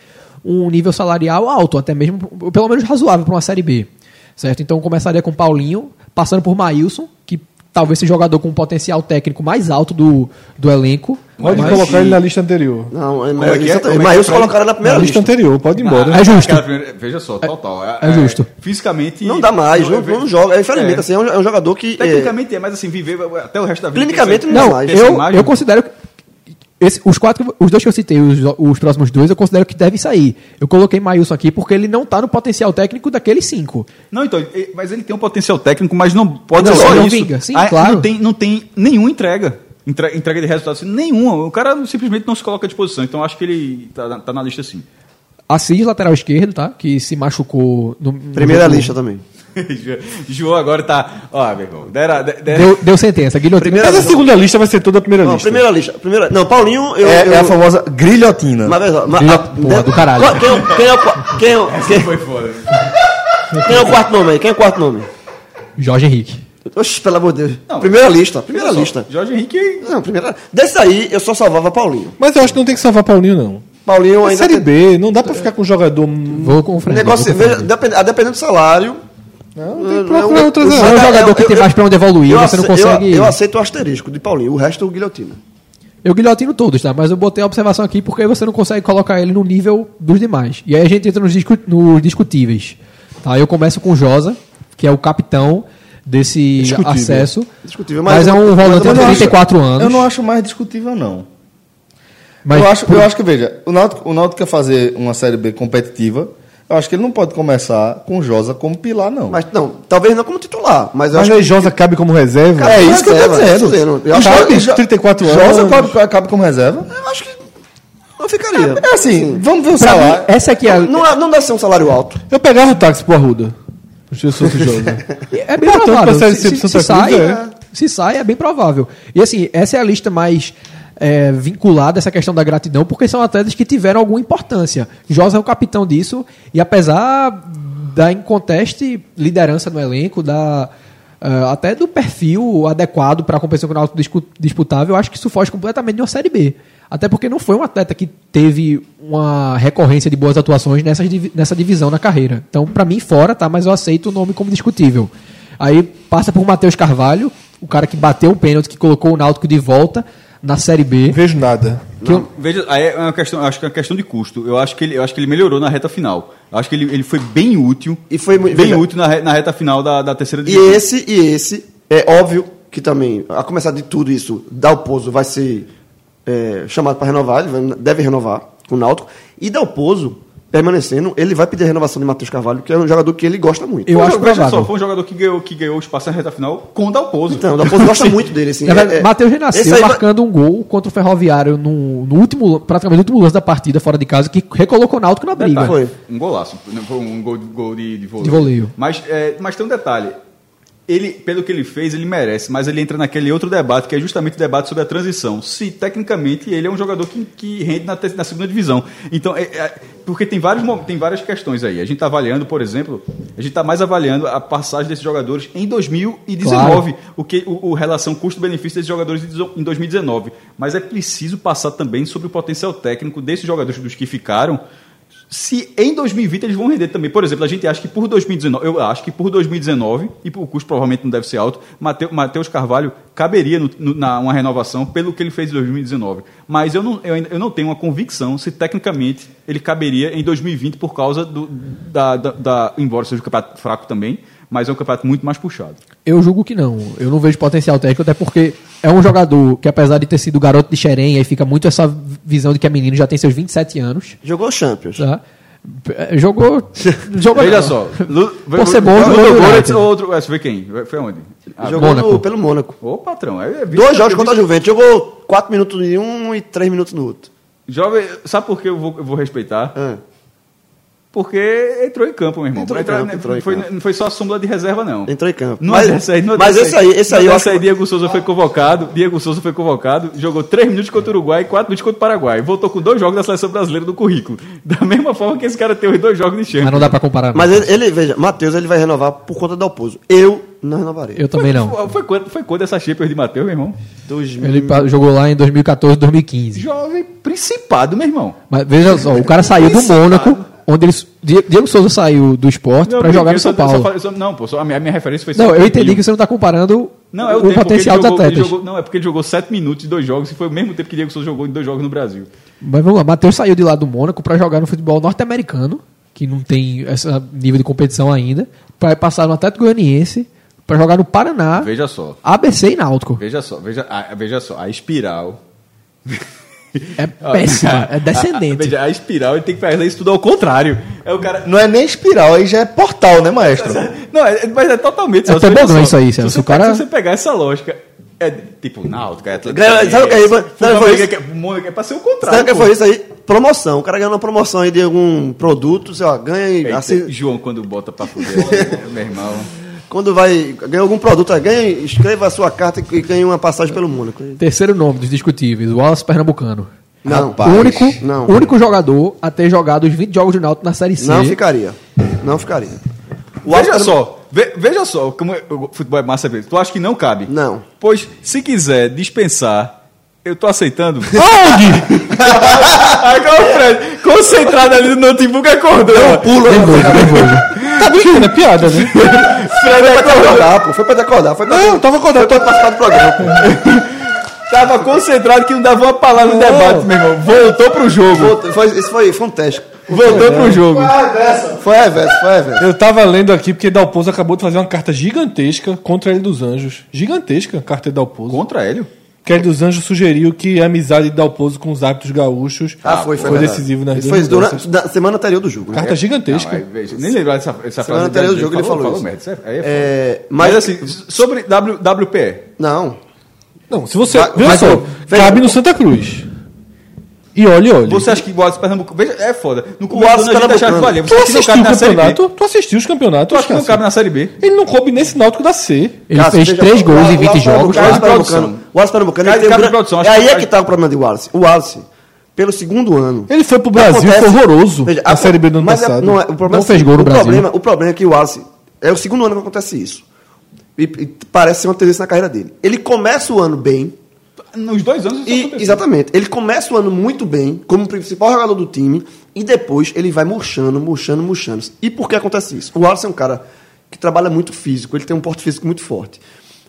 um nível salarial alto, até mesmo, pelo menos razoável para uma Série B, certo? Então começaria com Paulinho, passando por Maílson, que talvez seja o jogador com um potencial técnico mais alto do, do elenco. Pode mas- colocar ele na lista anterior. Não, é, é é? é Mas é pra ele? colocaram na Na primeira lista lista. anterior, pode ir embora. É justo. Veja só, total. é justo. Fisicamente. Não dá mais, não, não joga. Infelizmente, É. assim, é um, é um jogador que. é, Tecnicamente é, mas assim, viver até o resto da vida. Clinicamente não Não, mais. eu, eu considero que esse- os quatro, os dois que eu citei, os, os próximos dois, eu considero que devem sair. Eu coloquei Maílson aqui porque ele não tá no potencial técnico daqueles cinco. Não, então, mas ele tem um potencial técnico, mas não pode Não, ser só não isso. vinga. Sim, Ah, claro. Não tem, não tem nenhuma entrega. Entre- Entrega de resultados, assim, nenhuma. O cara simplesmente não se coloca à disposição. Então acho que ele tá, tá na lista sim. Assis, lateral esquerdo, tá? Que se machucou no. no Primeira jogo- lista também. João agora tá. Ó, meu irmão. Dera, de- dera- Deu, deu sentença. Guilhotina. Primeira- Mas a segunda lista vai ser toda a primeira Não, lista. primeira lista. Primeira, não, Paulinho, eu. É, eu, é a famosa grilhotina. Mas, mas, a- porra do caralho. Quem, é o- quem é o quem é o- quem- Foi foda. quem é o quarto nome aí? Quem é o quarto nome? Jorge Henrique. Oxe, pelo amor de Deus. Não, primeira lista, primeira lista. Jorge Henrique. Não, primeira. Desse aí, eu só salvava Paulinho. Mas eu acho que não tem que salvar Paulinho, não. Paulinho É ainda. Série tem- B, não dá pra ficar com um jogador. Vou com o Fred. Negócio, o veja, depend- a dependendo do salário. Não, tem que procurar eu- outras eu- É um jogador que eu- tem eu- mais pra onde evoluir, eu você não consegue. Eu, aceito o asterisco de Paulinho, o resto é o guilhotina. Eu guilhotino todos, tá? Mas eu botei a observação aqui porque você não consegue colocar ele no nível dos demais. E aí a gente entra nos, discu- nos discutíveis. Tá? Eu começo com o Josa, que é o capitão desse Discutível. acesso. Discutível, Mas, mas- é um volante de não acho- 34 anos. Eu não acho mais discutível, não. mas eu, acho, por- eu acho que, veja, o Náutico, o Náutico quer fazer uma Série B competitiva. Eu acho que ele não pode começar com o Josa como pilar, não. Mas não, talvez não como titular, mas eu Mas acho que. Josa cabe como reserva. Cara, é isso que eu tô reserva, dizendo. Eu acho Josa- que- Josa, 34 anos. Josa cabe, cabe como reserva. Eu acho que não ficaria. É assim, vamos ver o pra mim, salário. essa aqui é, Não, é- não deve ser um salário alto. Eu pegava o táxi pro Arruda. Se eu fosse Josa. é bem provável. Se, se, se sai, é. se sai, é bem provável. E assim, essa é a lista mais é, vinculada a essa questão da gratidão, porque são atletas que tiveram alguma importância. Josa é o capitão disso, e apesar da inconteste liderança no elenco, da, ah, até do perfil adequado para a competição com o Náutico disputável, eu acho que isso foge completamente de uma Série B. Até porque não foi um atleta que teve uma recorrência de boas atuações nessa, nessa divisão na carreira. Então, para mim, fora, tá? Mas eu aceito o nome como discutível. Aí passa por Matheus Carvalho, o cara que bateu o pênalti, que colocou o Náutico de volta na Série B. Não vejo nada. Que eu- Veja, aí é uma questão, acho que é uma questão de custo. Eu acho que ele, eu acho que ele melhorou na reta final. Eu acho que ele, ele foi bem útil. E foi bem veja- útil na, re- na reta final da, da terceira E divisão. esse, e esse, é óbvio que também, a começar de tudo isso, Dalpozo vai ser é, chamado para renovar, ele deve renovar com o Náutico. E Dalpozo, permanecendo, ele vai pedir a renovação de Matheus Carvalho, que é um jogador que ele gosta muito. Eu Foi acho provável. só, foi um jogador que ganhou, que ganhou o espaço na reta final com o Dalpozo. Então, o Dalpozo gosta muito dele. Assim, é- é- Matheus renasceu vai- marcando um gol contra o Ferroviário no, no último, praticamente no último lance da partida, fora de casa, que recolocou o Náutico na briga. Foi. Um golaço. Não Foi um gol, gol de, de voleio. De voleio. Mas, é, mas tem um detalhe. Ele, pelo que ele fez, ele merece, mas ele entra naquele outro debate, que é justamente o debate sobre a transição. Se, tecnicamente, ele é um jogador que, que rende na, na segunda divisão. Então, é- é- porque tem, vários, tem várias questões aí. A gente está avaliando, por exemplo, a gente está mais avaliando a passagem desses jogadores em 2019, o que o, o relação custo-benefício desses jogadores em 2019. Mas é preciso passar também sobre o potencial técnico desses jogadores dos que ficaram, se em 2020 eles vão render também. Por exemplo, a gente acha que por 2019, eu acho que por 2019, e o custo provavelmente não deve ser alto, Matheus Carvalho caberia no, no- na uma renovação pelo que ele fez em 2019. Mas eu não, eu, eu não tenho uma convicção se tecnicamente ele caberia em 2020 por causa do, da, da, da- Embora seja um campeonato fraco também, mas é um campeonato muito mais puxado. Eu julgo que não. Eu não vejo potencial técnico, até porque é um jogador que, apesar de ter sido garoto de Xerém, aí fica muito essa visão de que é menino, já tem seus 27 anos. Jogou Champions. Tá? É, Jogou. jogou Veja só. Lu, Por ser bom, jogou Goretz outro. Foi quem? Foi aonde? Ah, Jogou Mônaco. no- pelo Mônaco. Ô, patrão. É, é Dois jogos é contra a Juventus. Jogou 4 minutos em um e 3 minutos no outro. Jovem, sabe por que eu vou, eu vou respeitar? Ah. Porque entrou em campo, meu irmão. Entrou em campo, entrou em foi, campo. Não foi só a súmula de reserva, não. Entrou em campo. Não Mas- é dessa aí, não é mas esse aí, esse aí eu acho aí, que- Diego Souza foi convocado. Diego Souza foi convocado, jogou 3 minutos contra o Uruguai e 4 minutos contra o Paraguai. Voltou com dois jogos da seleção brasileira do currículo. Da mesma forma que esse cara tem os dois jogos de Mas Champions. não dá pra comparar. Mas ele, ele- veja, Matheus ele vai renovar por conta do Dalpozo. Eu não renovarei. Eu também não. Foi, foi, quando, foi quando essa Champions de Matheus, meu irmão? Ele pa- jogou lá em 2014, 2015. Jovem principado, meu irmão. Mas veja só, o cara saiu do Mônaco, onde ele. Die- Diego Souza saiu do esporte pra jogar no São só Paulo. só- não, pô, só a minha, a minha referência foi Não, eu entendi que você não tá comparando Não, é o, O tempo potencial dos atletas. jogou- não, é porque ele jogou 7 minutos em dois jogos e foi o mesmo tempo que Diego Souza jogou em dois jogos no Brasil. Mas vamos lá, Matheus saiu de lá do Mônaco pra jogar no futebol norte-americano, que não tem esse nível de competição ainda, pra passar no Atlético Goianiense, pra jogar no Paraná, Veja só. ABC e Náutico. Veja só, veja, a, veja só, a espiral. É péssima, é A, descendente. veja, a espiral ele tem que fazer isso tudo ao contrário. É o cara. Não é nem espiral, aí já é portal, né, maestro? Não, é, mas é totalmente. É tobogã isso aí, se você, O cara- se você pegar essa lógica, é tipo Náutico, é Atlético. Ganha- sabe o que é isso? Sabe foi é- pra ser o contrário. Sabe o que foi isso aí? Promoção. O cara ganhou uma promoção aí de algum produto, sei lá, ganha e Eita, assim, João, quando bota pra fuder, meu irmão. Quando vai, ganha algum produto, ganha, escreva a sua carta e e ganha uma passagem pelo Mônaco. Terceiro nome dos discutíveis, o Wallace Pernambucano. Não, Rapaz. o único, não. único jogador a ter jogado os 20 jogos de Náutico na Série C. não ficaria. Não ficaria. O Veja só, ve- veja só como é- o futebol é massa mesmo. Tu acha que não cabe? Não. Pois, se quiser dispensar, eu tô aceitando. Onde? Agora o Fred, concentrado ali no notebook, acordou. Pula, nervoso, nervoso. Tá brincando, é piada, né? Fred foi pra acordar, pô. Foi pra acordar. Foi pra, Não, tava acordado. foi pra participar do programa. Tava concentrado que não dava uma palavra no debate, meu irmão. Voltou pro jogo. Voltou, foi, isso foi, foi um teste. Voltou pro jogo. Foi a reverso, foi a reverso. Eu tava lendo aqui porque Dalpozo acabou de fazer uma carta gigantesca contra ele dos Anjos. Gigantesca a carta de Dalpozo. Contra Hélio? Que ele dos Anjos sugeriu que a amizade de Dalpozo com os hábitos gaúchos Ah, foi, foi, foi decisivo nas foi durante, na semana anterior do jogo. né? Carta gigantesca. Não, veja, nem lembrar dessa, dessa Semana frase. anterior do jogo ele falou isso. merda, isso é- aí é foda. É, mas, mas, assim, sobre w, WPE. Não. Não, se você. Mas- veja mas, só, cabe no Santa Cruz. E olha, olha. Você acha que o Wallace Pernambuco. Veja, é foda. No O começo a gente achava que Pernambucano. valia. Tu Você que não assistiu cabe o campeonato? Tu assistiu os campeonatos? Tu acha que não cabe na Série B? Ele não coube nesse náutico da C. Ele Cássio, fez veja, 3 o gols em Wallace 20 jogos. Pernambucano- Cara de O Wallace produção. O Wallace Pernambucano Cara de- cara de produção, É aí que- é que tá o problema do Wallace. O Wallace, pelo segundo ano. Ele foi pro Brasil, Acontece- foi horroroso Veja, na a- Série B do ano é- passado. não, é- o problema Não é fez gol no o Brasil. O problema é que o Wallace é o segundo ano que acontece isso. E parece ser uma tendência na carreira dele. Ele começa o ano bem. Nos dois anos isso E, exatamente. Ele começa o ano muito bem, como principal jogador do time, e depois ele vai murchando, murchando, murchando. E por que acontece isso? O Wallace é um cara que trabalha muito físico, ele tem um porte físico muito forte.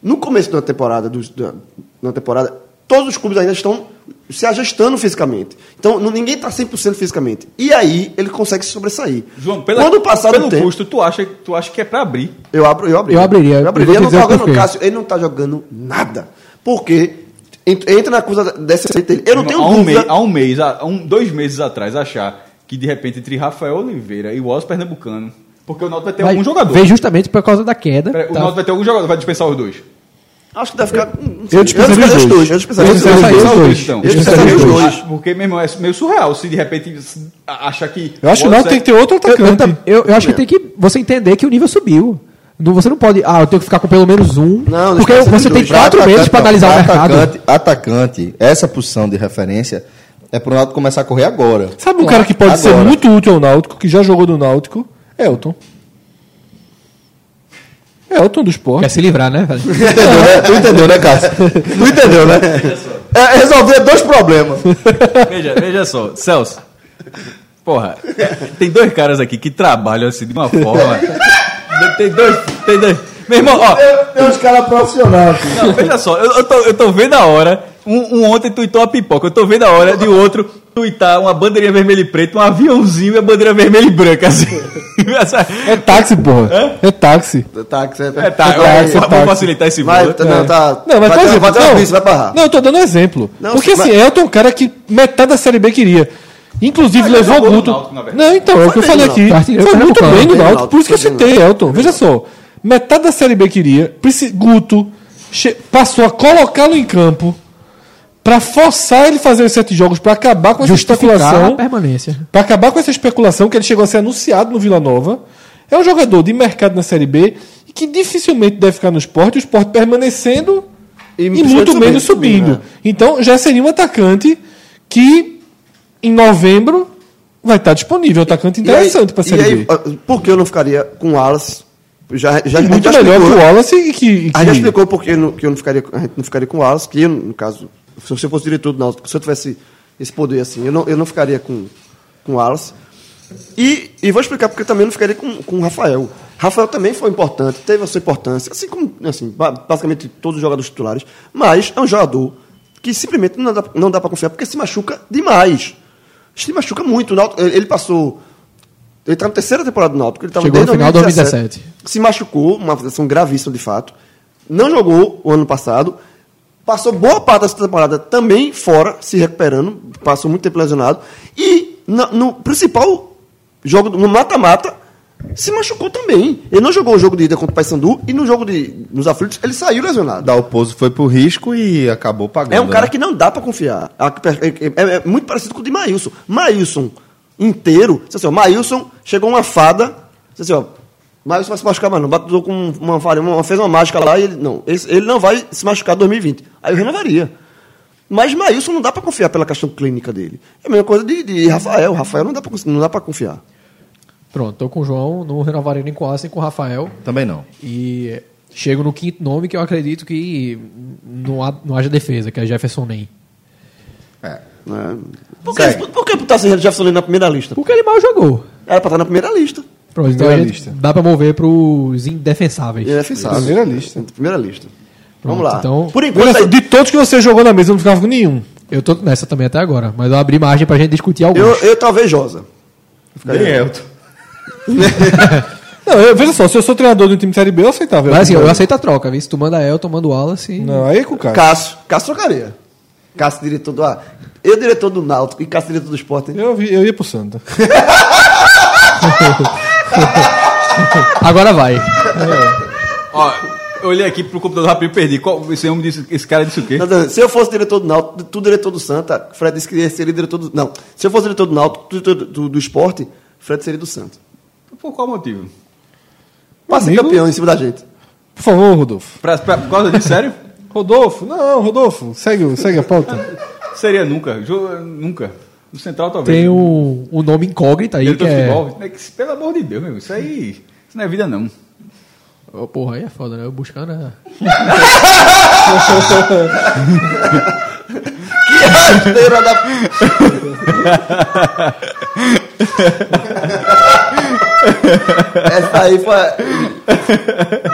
No começo da temporada, dos- da, da temporada, todos os clubes ainda estão se ajustando fisicamente. Então, não- ninguém está 100% fisicamente. E aí, ele consegue se sobressair. João, pela, Quando passar pelo do tempo, custo, tu acha, tu acha que é pra abrir. eu, abro, eu abriria. Eu abriria. Eu Eu abriria. te Ele não tá jogando. Cássio, ele não tá jogando nada. Porque entra na coisa dessa receita dele. Eu não tenho há um dúvida. mês, há um mês, há um, dois meses atrás, achar que de repente entre Rafael Oliveira e o Wallace Pernambucano. Porque o Náutico vai ter Vai- algum jogador. Veio justamente por causa da queda. Pera, o Tá. Náutico vai ter algum jogador, vai dispensar os dois. Acho que deve ficar. não sei. Eu dispensaria os dois. Eu dispensaria Eu os dispensaria dois. os dois. então. Eu dispensaria os dois. Porque, meu irmão, é meio surreal se de repente achar que. Eu acho que o Náutico tem que ter outro Eu, eu, atacante. tam- eu- eu acho que tem que você entender que o nível subiu. Você não pode. Ah, eu tenho que ficar com pelo menos um. Não, porque você ser tem dois. quatro meses para analisar o mercado. Atacante, atacante, essa posição de referência é pro Náutico começar a correr agora. Sabe um cara que pode ser Agora. muito útil ao Náutico, que já jogou no Náutico? Elton. Elton do esporte. Quer se livrar, né, velho? Entendeu, né? Tu entendeu, né, Cássio? Tu entendeu, né? É resolver dois problemas. Veja, veja só, Celso. Porra, tem dois caras aqui que trabalham assim de uma forma. Tem dois. Tem dois. Meu irmão, ó. Tem uns caras profissionais. Não, veja só, eu, eu tô, eu tô vendo a hora. Um, um ontem tuitou a pipoca. Eu tô vendo a hora de outro tuitar uma bandeirinha vermelha e preta, um aviãozinho e a bandeira vermelha e branca, assim. É táxi, porra. É táxi. Tá, que você É, tá, É eu- táxi, é vamos táxi. facilitar esse Vai, voo. tá- não, tá. Não, mas vai por exemplo, vai não, vai eu tô dando um exemplo. Não, Porque assim, Elton é um cara que metade da Série B queria. Inclusive Mas levou o Guto. Náutico. Não, então, é o que eu falei aqui. Náutico. Foi Foi muito bem no bem no Náutico, Náutico, por isso que eu citei, Elton. Veja só. Metade da Série B queria. Guto passou a colocá-lo em campo pra forçar ele fazer os sete jogos, pra acabar com essa especulação. permanência. Pra acabar com essa especulação que ele chegou a ser anunciado no Vila Nova. É um jogador de mercado na Série B e que dificilmente deve ficar no esporte, o esporte permanecendo E e, muito menos subindo. subindo, Então já seria um atacante que em novembro vai estar disponível. Um atacante interessante para a e Série aí, B. Por que eu não ficaria com o Wallace? Já, já, E muito já melhor que explicou- o Wallace e que. e A gente que- explicou por que, que eu não ficaria, a gente não ficaria com o Wallace, que eu, no caso, se você fosse diretor do Náutico, se eu tivesse esse poder assim, eu não, eu não ficaria com, com o Wallace. E, e vou explicar porque eu também não ficaria com, com o Rafael. Rafael também foi importante, teve a sua importância, assim como assim, ba- basicamente todos os jogadores titulares, mas é um jogador que simplesmente não dá, não dá para confiar porque se machuca demais. Se machuca muito. Náutico- ele passou. Ele está na terceira temporada do Náutico. Ele tava Chegou no final de 2017. Se machucou, uma situação gravíssima de fato. Não jogou o ano passado. Passou boa parte dessa temporada também fora, se recuperando. Passou muito tempo lesionado. E na- no principal jogo, no mata-mata, se machucou também. Ele não jogou o jogo de ida contra o Paysandu e no jogo de, nos aflitos ele saiu lesionado. Dalpozo foi pro risco e acabou pagando. É um cara né? que não dá pra confiar. É, é- é muito parecido com o de Maílson. Maílson inteiro. Assim, ó, Maílson chegou uma fada. Assim, ó, Maílson vai se machucar mais não. Bateu com uma farinha, uma, fez uma mágica lá e ele. Não, esse- ele não vai se machucar em 2020. Aí eu renovaria. Mas Maílson não dá pra confiar pela questão clínica dele. É a mesma coisa de, de Rafael. Rafael não dá, cons- não dá pra confiar. Pronto, tô com o João, não renovarei nem com o Asa nem com o Rafael. Também não. E chego no quinto nome que eu acredito que não, há- não haja defesa, que é Jefferson Nem. É. Né? Por, que, por, por que botar esse Jefferson Lima na primeira lista? Porque ele mal jogou. Era pra estar na primeira lista. Pronto, então Primeira lista. dá pra mover pros indefensáveis. Ele é defensável. Primeira lista. Primeira lista. Vamos Pronto, lá. então- Por enquanto, aí- de todos que você jogou na mesa, eu não ficava com nenhum. Eu tô nessa também até agora, mas eu abri margem pra gente discutir alguns. eu, eu talvez Josa. Nem Elton. Não, eu, veja só, se eu sou treinador de um time de Série B, eu aceitava. Mas assim, eu aceito a troca, viu? Se tu manda Elton, manda o Wallace. Não, aí é com o cara. Cássio. Cássio trocaria. Cássio, diretor do. Ah, eu, diretor do Náutico, e Cássio, diretor do Sport. hein? Eu, vi- eu ia pro Santa. Agora vai. Ó, eu olhei aqui pro computador rápido e perdi. Qual, esse homem disse, esse cara disse o quê? Não, não, Se eu fosse diretor do Náutico, tu diretor do Santa, Fred disse que seria diretor do. Não. Se eu fosse diretor do Náutico, tu diretor do, do Sport, Fred seria do Santa. Por qual motivo? Pra ser Amigo. campeão em cima da gente. Por favor, Rodolfo. Pra, pra, por causa disso, sério? Rodolfo, não, Rodolfo, segue, o- segue a pauta. Seria nunca. Jo- nunca. No Central talvez. Tem um, um nome incógnito aí que Diretor é. futebol. É que, Pelo amor de Deus, meu. Isso aí. Isso não é vida, não. Ô, porra, aí é foda, né? Eu buscando. é- Que rasteira da. Essa aí foi.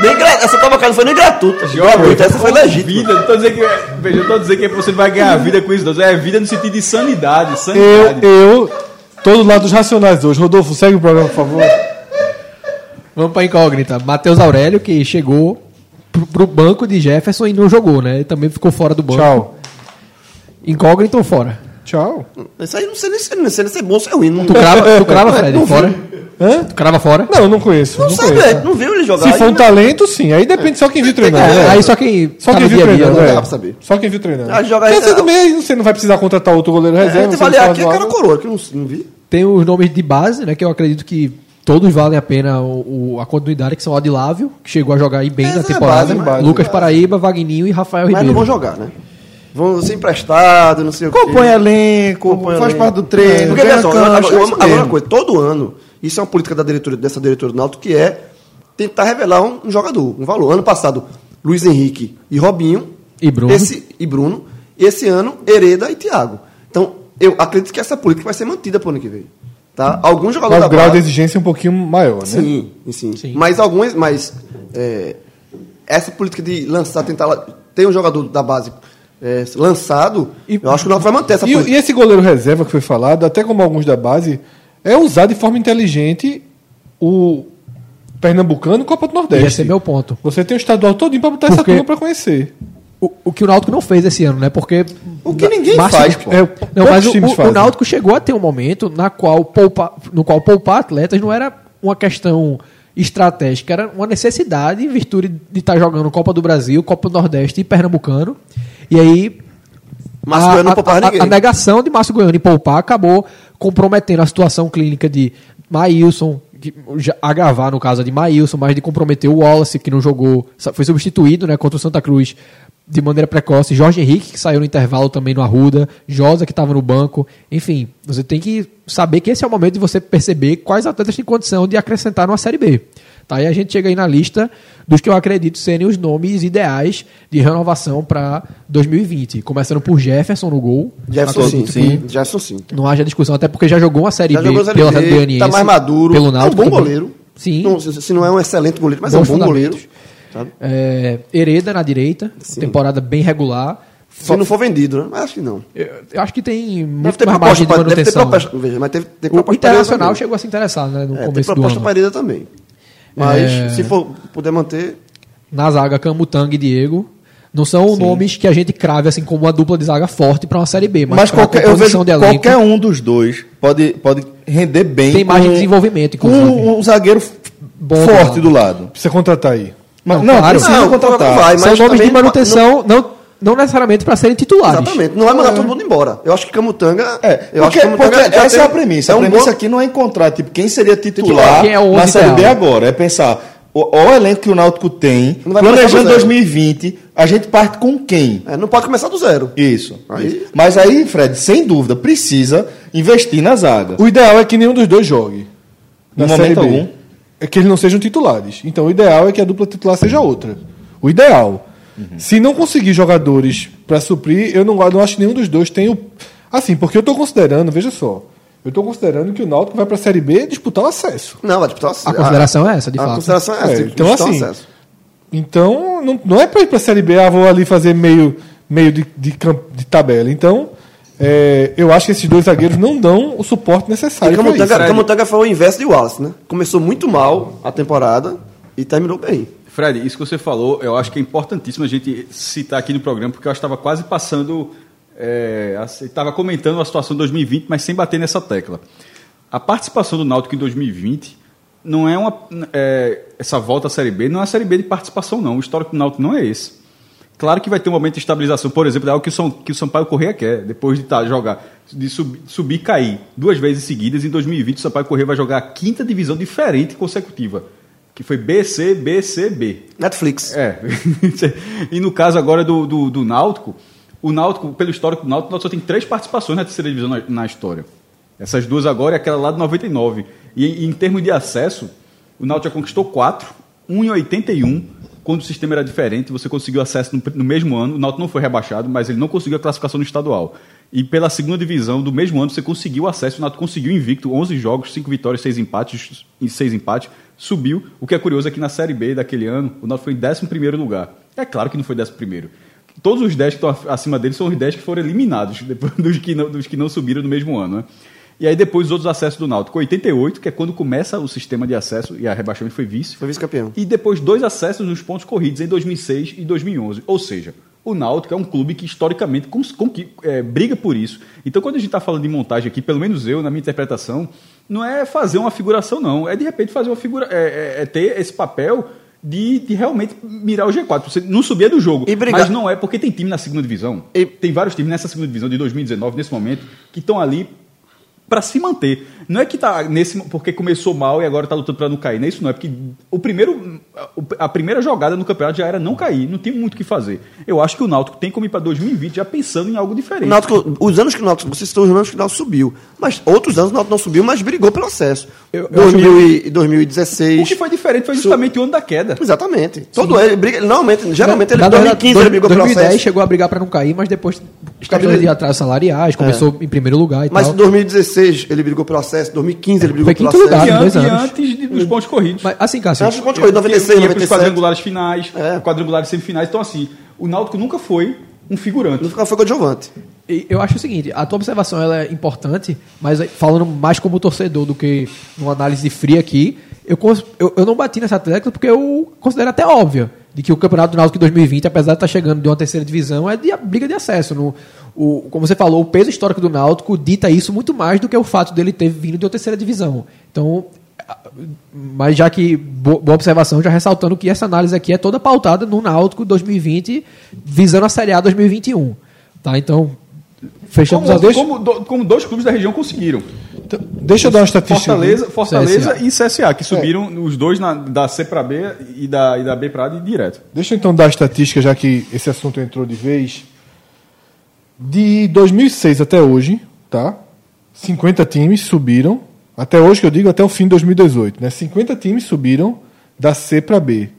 Nem gra... Essa não foi nem gratuita. gratuita. Essa foi legítima. Vida, não tô dizendo que. Veja, eu tô dizendo que você não vai ganhar vida com isso, não. É vida no sentido de sanidade. Eu, Sanidade. eu, tô do lado dos racionais hoje. Rodolfo, segue o programa, por favor. Vamos pra incógnita. Matheus Aurélio, que chegou pro, pro banco de Jefferson e não jogou, né? Ele também ficou fora do banco. Tchau. Incógnito ou fora? Tchau. Isso aí não sei nem se, não sei nem se é bom ou se é ruim. Não, Tu crava, tu crava Fred, Não fora? Hã? Tu crava fora? Não, eu não conheço. Não, Não, sabe, conheço. é, não viu ele jogar. Se for um não- talento, sim. Aí depende só quem viu treinando. É, né? aí só quem Só quem viu né? é. dá pra saber. Só quem viu treinando. Ah, joga aí, você também você não vai precisar contratar outro goleiro É, reserva. tem não avaliar faz aqui é cara coroa, que eu não, não vi. Tem os nomes de base, né? Que eu acredito que todos valem a pena o, o- a continuidade, que são o Adilávio, que chegou a jogar aí bem Essa na é temporada. base, base, Lucas base. Paraíba, Vagninho e Rafael Mas não Ribeiro. vão jogar, né? Vão ser emprestados, não sei o quê. Compõe elenco, Compõe faz elenco. parte do treino. Porque, olha só, agora, é uma coisa, todo ano, isso é uma política da diretora, dessa diretora do Náutico, que é tentar revelar um, um jogador, um valor. Ano passado, Luiz Henrique e Robinho. E Bruno. Esse, e Bruno. Esse ano, Hereda e Thiago. Então, eu acredito que essa política vai ser mantida para o ano que vem. Tá? Alguns jogadores Mas o grau de base- exigência é um pouquinho maior, né? Sim, sim, Sim. Mas alguns, mas é, essa política de lançar, tentar ter um jogador da base é, lançado, E- eu acho que o Náutico vai manter essa E, política. e esse goleiro reserva que foi falado, até como alguns da base, é usar de forma inteligente o Pernambucano e Copa do Nordeste. Esse é meu ponto. Você tem o estadual todinho pra botar essa Porque- turma pra conhecer. O, o que o Náutico não fez esse ano, né? Porque. O que ninguém Márcio- faz, pô. É, não, mas o, o- o. Náutico chegou a ter um momento na qual poupar, no qual poupar atletas não era uma questão estratégica, era uma necessidade em virtude de estar jogando Copa do Brasil, Copa do Nordeste e Pernambucano. E aí Márcio a, Goiano não a- poupava a- ninguém. a negação de Márcio Goiano em poupar acabou comprometendo a situação clínica de Maílson, agravar no caso de Maílson, mas de comprometer o Wallace, que não jogou, foi substituído né, contra o Santa Cruz de maneira precoce, Jorge Henrique, que saiu no intervalo também no Arruda, Josa, que estava no banco. Enfim, você tem que saber que esse é o momento de você perceber quais atletas têm condição de acrescentar numa Série B. Tá? E a gente chega aí na lista dos que eu acredito serem os nomes ideais de renovação para 2020. Começando por Jefferson no gol. Jefferson sim, Acredito sim. Jefferson sim. Não haja discussão, até porque já jogou uma Série Já B jogou a Série pela B, Atlético Goianiense, tá mais maduro, pelo é um Náutico bom goleiro. Sim. Não, se, não é um excelente goleiro, mas Bons é um bom goleiro. sabe? É, Hereda na direita, Sim. temporada bem regular. Se não for vendido, né? Mas acho que não. Eu, eu acho que tem Deve muito ter mais proposta, margem de pra, deve ter manutenção. proposta, veja, mas teve, teve o proposta Internacional chegou a se interessar né, no É, tem começo do proposta ano. para Hereda também. Mas É. se for puder manter, Na zaga, Camutanga e Diego. Não são nomes que a gente crave assim como uma dupla de zaga forte para uma Série B. Mas, Mas qualquer, eu vejo elenco, qualquer um dos dois pode, pode render bem. Tem margem com- de desenvolvimento, Com inclusive. um, um zagueiro Bom forte do do lado. Precisa contratar aí. Mas, Não, não, claro. precisa Não, contratar. vai, São nomes de manutenção, não, não necessariamente para serem titulares. exatamente, não vai mandar todo mundo embora. Eu acho que Camutanga. É, eu porque, acho que Camutanga porque essa tem- é a premissa. É a um premissa bom, aqui não é encontrar tipo, quem seria titular, Titular, quem é o 11 na Série B agora. É pensar, o, o elenco que o Náutico tem, Não planejando do zero. 2020, a gente parte com quem? é, não pode começar do zero. Isso. Aí-. Mas aí, Fred, sem dúvida, precisa investir na zaga. O ideal é que nenhum dos dois jogue. No Na momento Série B. algum. É que eles não sejam titulares. Então o ideal é que a dupla titular seja outra. O ideal. Se não conseguir jogadores para suprir, eu não, não acho que nenhum dos dois tem o. Assim, porque eu estou considerando, veja só. Eu estou considerando que o Náutico vai para a Série B disputar o acesso. Não, vai disputar A consideração é essa, de a fato. consideração é essa. É, então, o assim, acesso. Então, não, não é para ir para a Série B, ah, vou ali fazer meio, meio de, de, camp- de tabela. Então, é, eu acho que esses dois zagueiros não dão o suporte necessário E para isso. Camutanga, Camutanga foi o inverso de Wallace, né? Começou muito mal a temporada e terminou bem. Fred, isso que você falou, eu acho que é importantíssimo a gente citar aqui no programa, porque eu estava quase passando, estava comentando a situação de 2020, mas sem bater nessa tecla. A participação do Náutico em 2020 não é uma é, essa volta à Série B, não é a Série B de participação não. O histórico do Náutico não é esse. Claro que vai ter um momento de estabilização, por exemplo, é algo que o, São, que o Sampaio Correia quer, depois de tá, jogar, de sub, subir e cair duas vezes seguidas, em 2020 o Sampaio Correia vai jogar a quinta divisão diferente consecutiva, que foi B, C, B, C, B. Netflix. É. e no caso agora do, do, do Náutico, o Náutico, pelo histórico do Náutico, o Náutico só tem três participações na terceira divisão na, na história. Essas duas agora e aquela lá de 99. E, e em termos de acesso, o Náutico já conquistou quatro, um em 81, quando o sistema era diferente, você conseguiu acesso no, no mesmo ano, o Náutico não foi rebaixado, mas ele não conseguiu a classificação no estadual. E pela segunda divisão do mesmo ano, você conseguiu acesso, o Náutico conseguiu invicto, 11 jogos, 5 vitórias, 6 empates, e 6 empates, subiu. O que é curioso é que na Série B daquele ano, o Náutico foi em 11º lugar. É claro que não foi 11º. Todos os 10 que estão acima dele são os 10 que foram eliminados, depois dos que não, dos que não subiram no mesmo ano, né? E aí depois os outros acessos do Náutico. 88, que é quando começa o sistema de acesso, e a rebaixamento foi vice. Foi vice-campeão. E depois dois acessos nos pontos corridos em 2006 e 2011. Ou seja, o Náutico é um clube que historicamente com, com, é, briga por isso. Então quando a gente está falando de montagem aqui, pelo menos eu, na minha interpretação, não é fazer uma figuração, não. É de repente fazer uma figura. É, é- é ter esse papel de, de realmente mirar o G4. Você não subir é do jogo. E Mas não é porque tem time na segunda divisão. E- Tem vários times nessa segunda divisão de 2019, nesse momento, que estão ali para se manter. Não é que tá nesse porque começou mal e agora tá lutando para não cair. Não é isso não, é porque o primeiro a primeira jogada no campeonato já era não cair, não tem muito o que fazer. Eu acho que o Náutico tem como ir para 2020 já pensando em algo diferente. O Náutico, os anos que o Náutico, vocês estão os anos que o Náutico subiu. Mas outros anos o Náutico não subiu, mas brigou pelo acesso. Eu- eu 2000 e O 2016. que foi diferente foi justamente o ano da queda. Exatamente. Todo ele briga, normalmente, geralmente ele Na em verdade, 2015 ele brigou pelo 2010 acesso. chegou a brigar para não cair, mas depois Estabilizou. de atrasos salariais, começou em primeiro lugar e Mas tal. em 2016 ele brigou pelo acesso, 2015 ele brigou Foi pelo quinto acesso. lugar, dois e anos. antes de- dos pontos corridos. Mas, assim, Cássio, Acho que quando foi 96, Ia para os 97. quadrangulares finais, É. quadrangulares semifinais. Então, assim, o Náutico nunca foi um figurante. Final foi com o Giovante. E Eu acho o seguinte, a tua observação ela é importante, mas falando mais como torcedor do que numa análise fria aqui, eu, eu, eu não bati nessa tecla porque eu considero até óbvia de que o Campeonato do Náutico 2020, apesar de estar chegando de uma terceira divisão, é de a briga de acesso. No, o, como você falou, o peso histórico do Náutico dita isso muito mais do que o fato dele ter vindo de uma terceira divisão. Então, mas já que bo- boa observação, já ressaltando que essa análise aqui é toda pautada no Náutico 2020, visando a Série A 2021. Tá? Então, fechamos Como, a deixa. como do- como dois clubes da região conseguiram. Então, deixa eu dar uma estatística. Fortaleza, Fortaleza CSA. e CSA, que subiram os dois na- da C para B e da, e da B para A de direto. Deixa eu então dar a estatística, já que esse assunto entrou de vez. De 2006 até hoje, tá? 50 times subiram. Até hoje, que eu digo, até o fim de 2018. Né? 50 times subiram da C para B.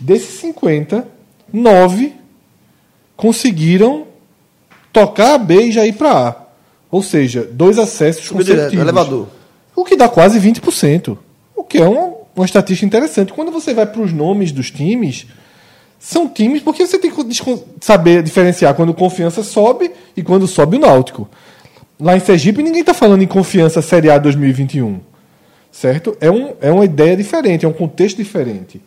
Desses 50, 9 conseguiram tocar a B e já ir para A. Ou seja, dois acessos Subiu direto, consecutivos. elevador. O que dá quase 20%. O que é um, uma estatística interessante. Quando você vai para os nomes dos times, são times porque você tem que saber diferenciar quando confiança sobe e quando sobe o Náutico. Lá em Sergipe, ninguém está falando em confiança Série A 2021. Certo? É, um, é uma ideia diferente, é um contexto diferente.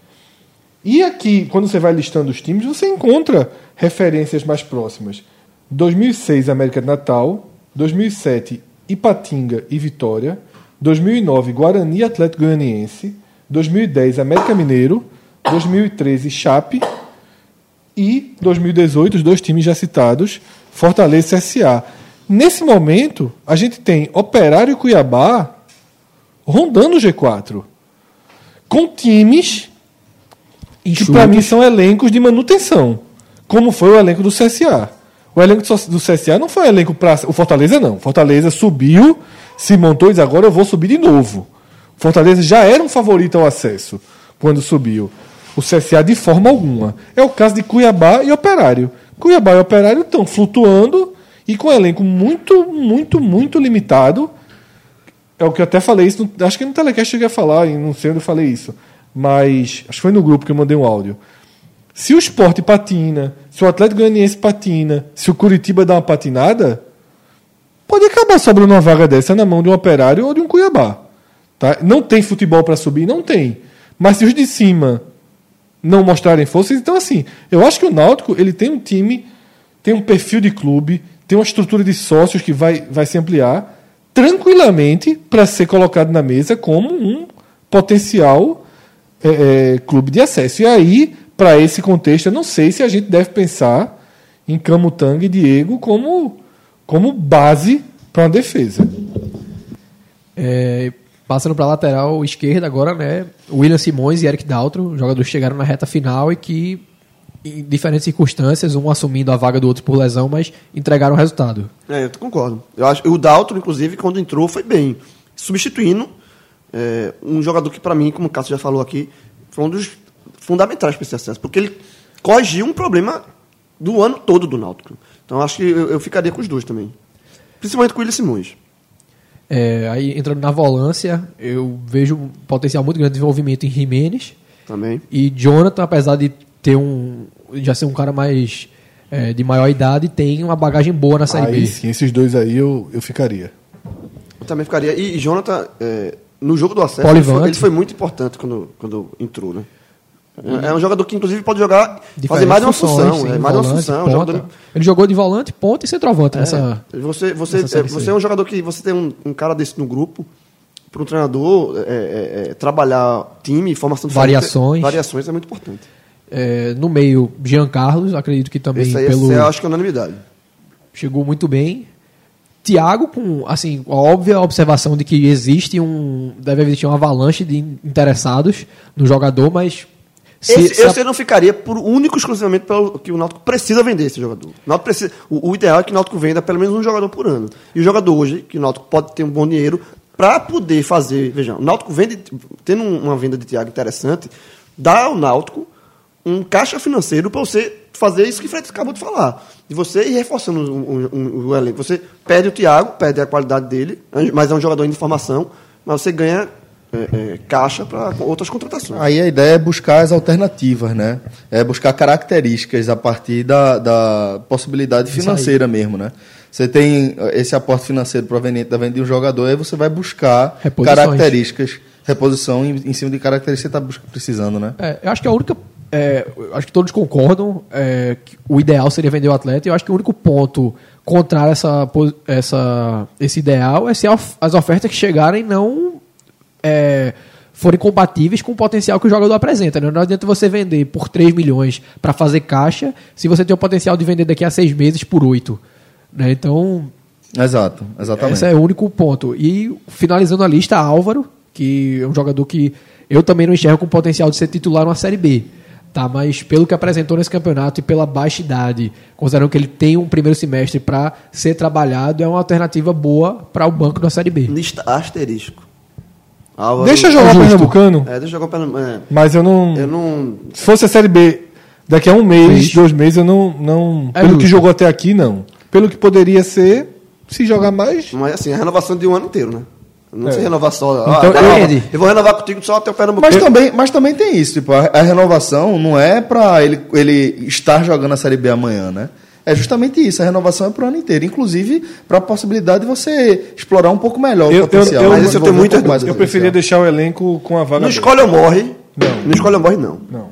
E aqui, quando você vai listando os times, você encontra referências mais próximas. 2006, América de Natal. 2007, Ipatinga e Vitória. 2009, Guarani e Atlético Goianiense. 2010, América Mineiro. 2013, Chape. E 2018, os dois times já citados, Fortaleza e CSA. Nesse momento, a gente tem Operário e Cuiabá rondando o G4. Com times que para mim são elencos de manutenção, como foi o elenco do CSA. O elenco do do CSA não foi um elenco para o Fortaleza não. Fortaleza subiu, se montou e disse agora eu vou subir de novo. Fortaleza já era um favorito ao acesso quando subiu. O CSA de forma alguma. É o caso de Cuiabá e Operário. Cuiabá e Operário estão flutuando e com um elenco muito, muito, muito limitado. É o que eu até falei isso. acho que no telecast cheguei a falar, e não sei onde eu falei isso. Mas acho que foi no grupo que eu mandei um áudio. Se o esporte patina, se o Atlético Goianiense patina, se o Curitiba dá uma patinada, pode acabar sobrando uma vaga dessa na mão de um operário ou de um Cuiabá. Tá? Não tem futebol para subir? Não tem. Mas se os de cima não mostrarem força, então assim, eu acho que o Náutico ele tem um time, tem um perfil de clube, tem uma estrutura de sócios que vai, vai se ampliar tranquilamente para ser colocado na mesa como um potencial é, é, clube de acesso. E aí, para esse contexto, eu não sei se a gente deve pensar em Camutanga e Diego como, como base para uma defesa. É, passando para lateral esquerda agora, né? William Simões e Eric Daltro, jogadores que chegaram na reta final e que, em diferentes circunstâncias, um assumindo a vaga do outro por lesão, mas entregaram o resultado. É, eu concordo. Eu acho, o Dalton, inclusive, quando entrou, foi bem. Substituindo é, um jogador que, para mim, como o Cássio já falou aqui, foi um dos fundamentais para esse acesso, porque ele corrigiu um problema do ano todo do Náutico. Então, acho que eu, eu ficaria com os dois também. Principalmente com o William Simões. É, aí entrando na volância, eu vejo um potencial muito grande de desenvolvimento em Jimenez Também. e Jonathan, apesar de ter um já ser um cara mais é, de maior idade, tem uma bagagem boa na série Aí B. sim, esses dois aí eu, eu ficaria. Eu também ficaria. E, e Jonathan, é, no jogo do acesso, ele foi, ele foi muito importante quando, quando entrou, né? É um jogador que, inclusive, pode jogar, fazer mais de uma funções, função. sim, é, mais de uma volante, função. jogador- Ele jogou de volante, ponta e centroavante nessa. É, você você, nessa é, você é um jogador que você tem um, um cara desse no grupo, para um treinador é, é, é, trabalhar time, formação de Variações. variações é muito importante. É, no meio, Jean Carlos, acredito que também Esse aí pelo esse eu acho que é unanimidade. chegou muito bem. Tiago, com assim, a óbvia observação de que existe um. deve existir uma avalanche de interessados no jogador, mas. Se- Esse, se a- esse não ficaria por único exclusivamente pelo que o Náutico precisa vender esse jogador. O, Náutico precisa, o, o ideal é que o Náutico venda pelo menos um jogador por ano. E o jogador hoje, que o Náutico pode ter um bom dinheiro para poder fazer. Veja, o Náutico vende, tendo um- uma venda de Thiago interessante, dá ao Náutico um caixa financeiro para você fazer isso que o Fred acabou de falar. De você ir reforçando o, o- o- o elenco. Você perde o Thiago, perde a qualidade dele, mas é um jogador de formação, mas você ganha é, é, caixa para outras contratações. Aí a ideia é buscar as alternativas, né? É buscar características a partir da, da possibilidade financeira mesmo, né? Você tem eh, esse aporte financeiro proveniente da venda de um jogador, aí você vai buscar Reposições. características, reposição em, em cima de características que você está precisando, né? É, eu acho que a única. é, acho que todos concordam é, que o ideal seria vender o atleta. E eu acho que o único ponto contrário a essa, essa, esse ideal é se as ofertas que chegarem não é, forem compatíveis com o potencial que o jogador apresenta. né? Não adianta você vender por 3 milhões para fazer caixa se você tem o potencial de vender daqui a 6 meses por 8. Né? Então, Exato, exatamente. esse é o único ponto. E finalizando a lista, Álvaro, que é um jogador que eu também não enxergo com potencial de ser titular numa Série B. Tá, mas pelo que apresentou nesse campeonato e pela baixa idade, considerando que ele tem um primeiro semestre para ser trabalhado, é uma alternativa boa para o banco da Série B. Lista asterisco. Álvaro- Deixa eu jogar justo. Pernambucano, É, deixa eu jogar pelo. É, mas eu não. eu não. Se fosse a Série B daqui a um mês, Mês. dois meses, eu não. não É pelo justo. que jogou até aqui, não. Pelo que poderia ser, se jogar mais. Mas assim, a renovação de um ano inteiro, né? Não se renovar só. Então, ah, Ed. eu vou renovar contigo só até o Pernambuco. Mas também, mas também tem isso, tipo, a, a renovação não é pra ele, ele estar jogando a Série B amanhã, né? É justamente isso, a renovação é pro ano inteiro, inclusive para a possibilidade de você explorar um pouco melhor Eu- o potencial. eu- eu- mas eu tenho Desenvolver um mais o Eu preferia deixar o elenco com a vaga. Não escolhe ou morre. Não. Não escolhe ou morre, não. Não.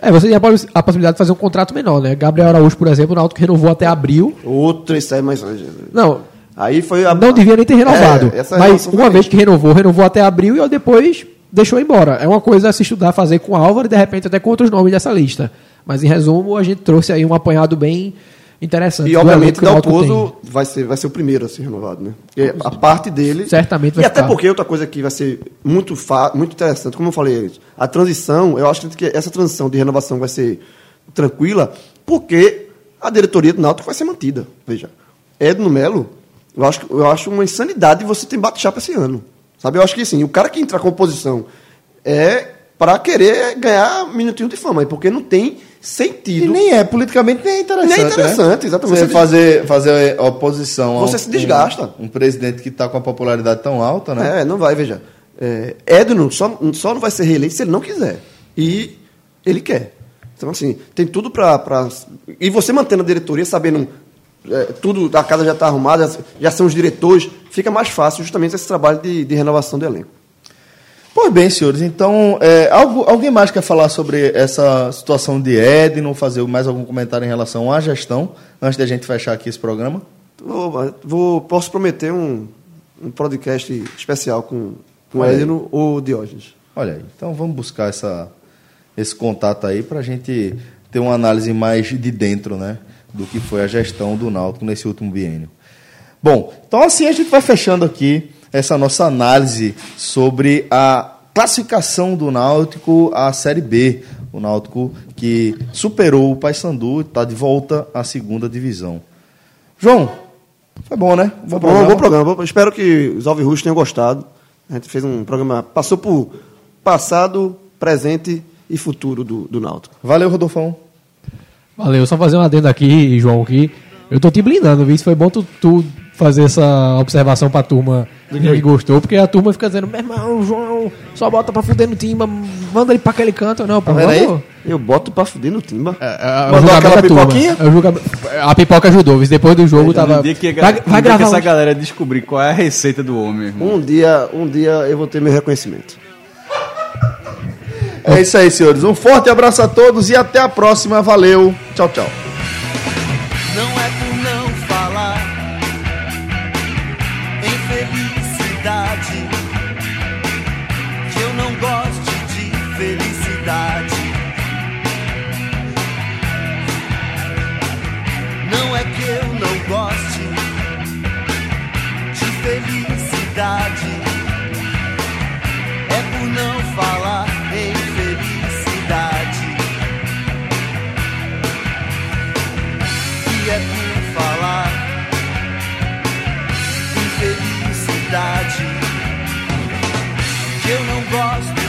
É, você tem a poss- a possibilidade de fazer um contrato menor, né? Gabriel Araújo, por exemplo, o Náutico renovou até abril. Outro, isso aí, mas. Não, Aí foi a. não devia nem ter renovado. É, mas uma vez que renovou, renovou até abril e depois deixou embora. É uma coisa a se estudar, fazer com o Álvaro e de repente até com outros nomes dessa lista. Mas em resumo, a gente trouxe aí um apanhado bem interessante. E do obviamente Náutico Dalpozo vai ser, vai ser o primeiro a ser renovado, né? A parte dele. Certamente vai E até ficar. porque outra coisa que vai ser muito, fa... muito interessante, como eu falei antes, a transição, eu acho que essa transição de renovação vai ser tranquila, porque a diretoria do Náutico vai ser mantida. Veja, Edno Melo, eu acho, eu acho uma insanidade você ter bate-chapa esse ano. Sabe? Eu acho que assim, o cara que entra com oposição é para querer ganhar minutinho de fama, porque não tem sentido. E nem é, politicamente nem é interessante. Nem é interessante, né? exatamente. Você fazer, fazer oposição a Você um- se desgasta. Um, um presidente que está com a popularidade tão alta, né? É, não vai, veja. É, Edno só, só não vai ser reeleito se ele não quiser. E ele quer. Então, assim, tem tudo para. Pra... E você mantendo a diretoria, sabendo. é, tudo, a casa já está arrumada, já, já são os diretores, fica mais fácil justamente esse trabalho de, de renovação do elenco. Pois bem, senhores, então, é, algo- alguém mais quer falar sobre essa situação de Edno, fazer mais algum comentário em relação à gestão, antes da gente fechar aqui esse programa? Vou, vou- posso prometer um, um podcast especial com, com Olha aí. Edno ou Diógenes. Olha aí, então vamos buscar essa, esse contato aí para a gente ter uma análise mais de dentro, né, do que foi a gestão do Náutico nesse último biênio. Bom, então assim a gente vai fechando aqui essa nossa análise sobre a classificação do Náutico à Série B. O Náutico que superou o Paysandu e está de volta à segunda divisão. João, foi bom, né? Foi bom, bom programa. Bom- Espero que os Alvirrus tenham gostado. A gente fez um programa. Passou por passado, presente e futuro do, do Náutico. Valeu, Rodolfão. Valeu, só fazer um adendo aqui, João, que eu tô te blindando, viu? Isso foi bom tu, tu fazer essa observação pra turma que gostou, porque a turma fica dizendo, meu irmão, João, só bota pra fuder no timba, manda ele pra aquele canto. Não, pô, vendo aí? vamos- Eu boto pra fuder no timba. É, é, o julgamento da turma. pipoquinha? É o julgamento- A pipoca ajudou, viu? depois do jogo tava. No dia que, a vai, galera- vai dia que gravar essa um- galera descobrir qual é a receita do homem, irmão. Um dia, um dia eu vou ter meu reconhecimento. É isso aí, senhores. Um forte abraço a todos e até a próxima. Valeu. Tchau, tchau. Não é não felicidade. É por não falar em felicidade. E é por falar em felicidade que eu não gosto.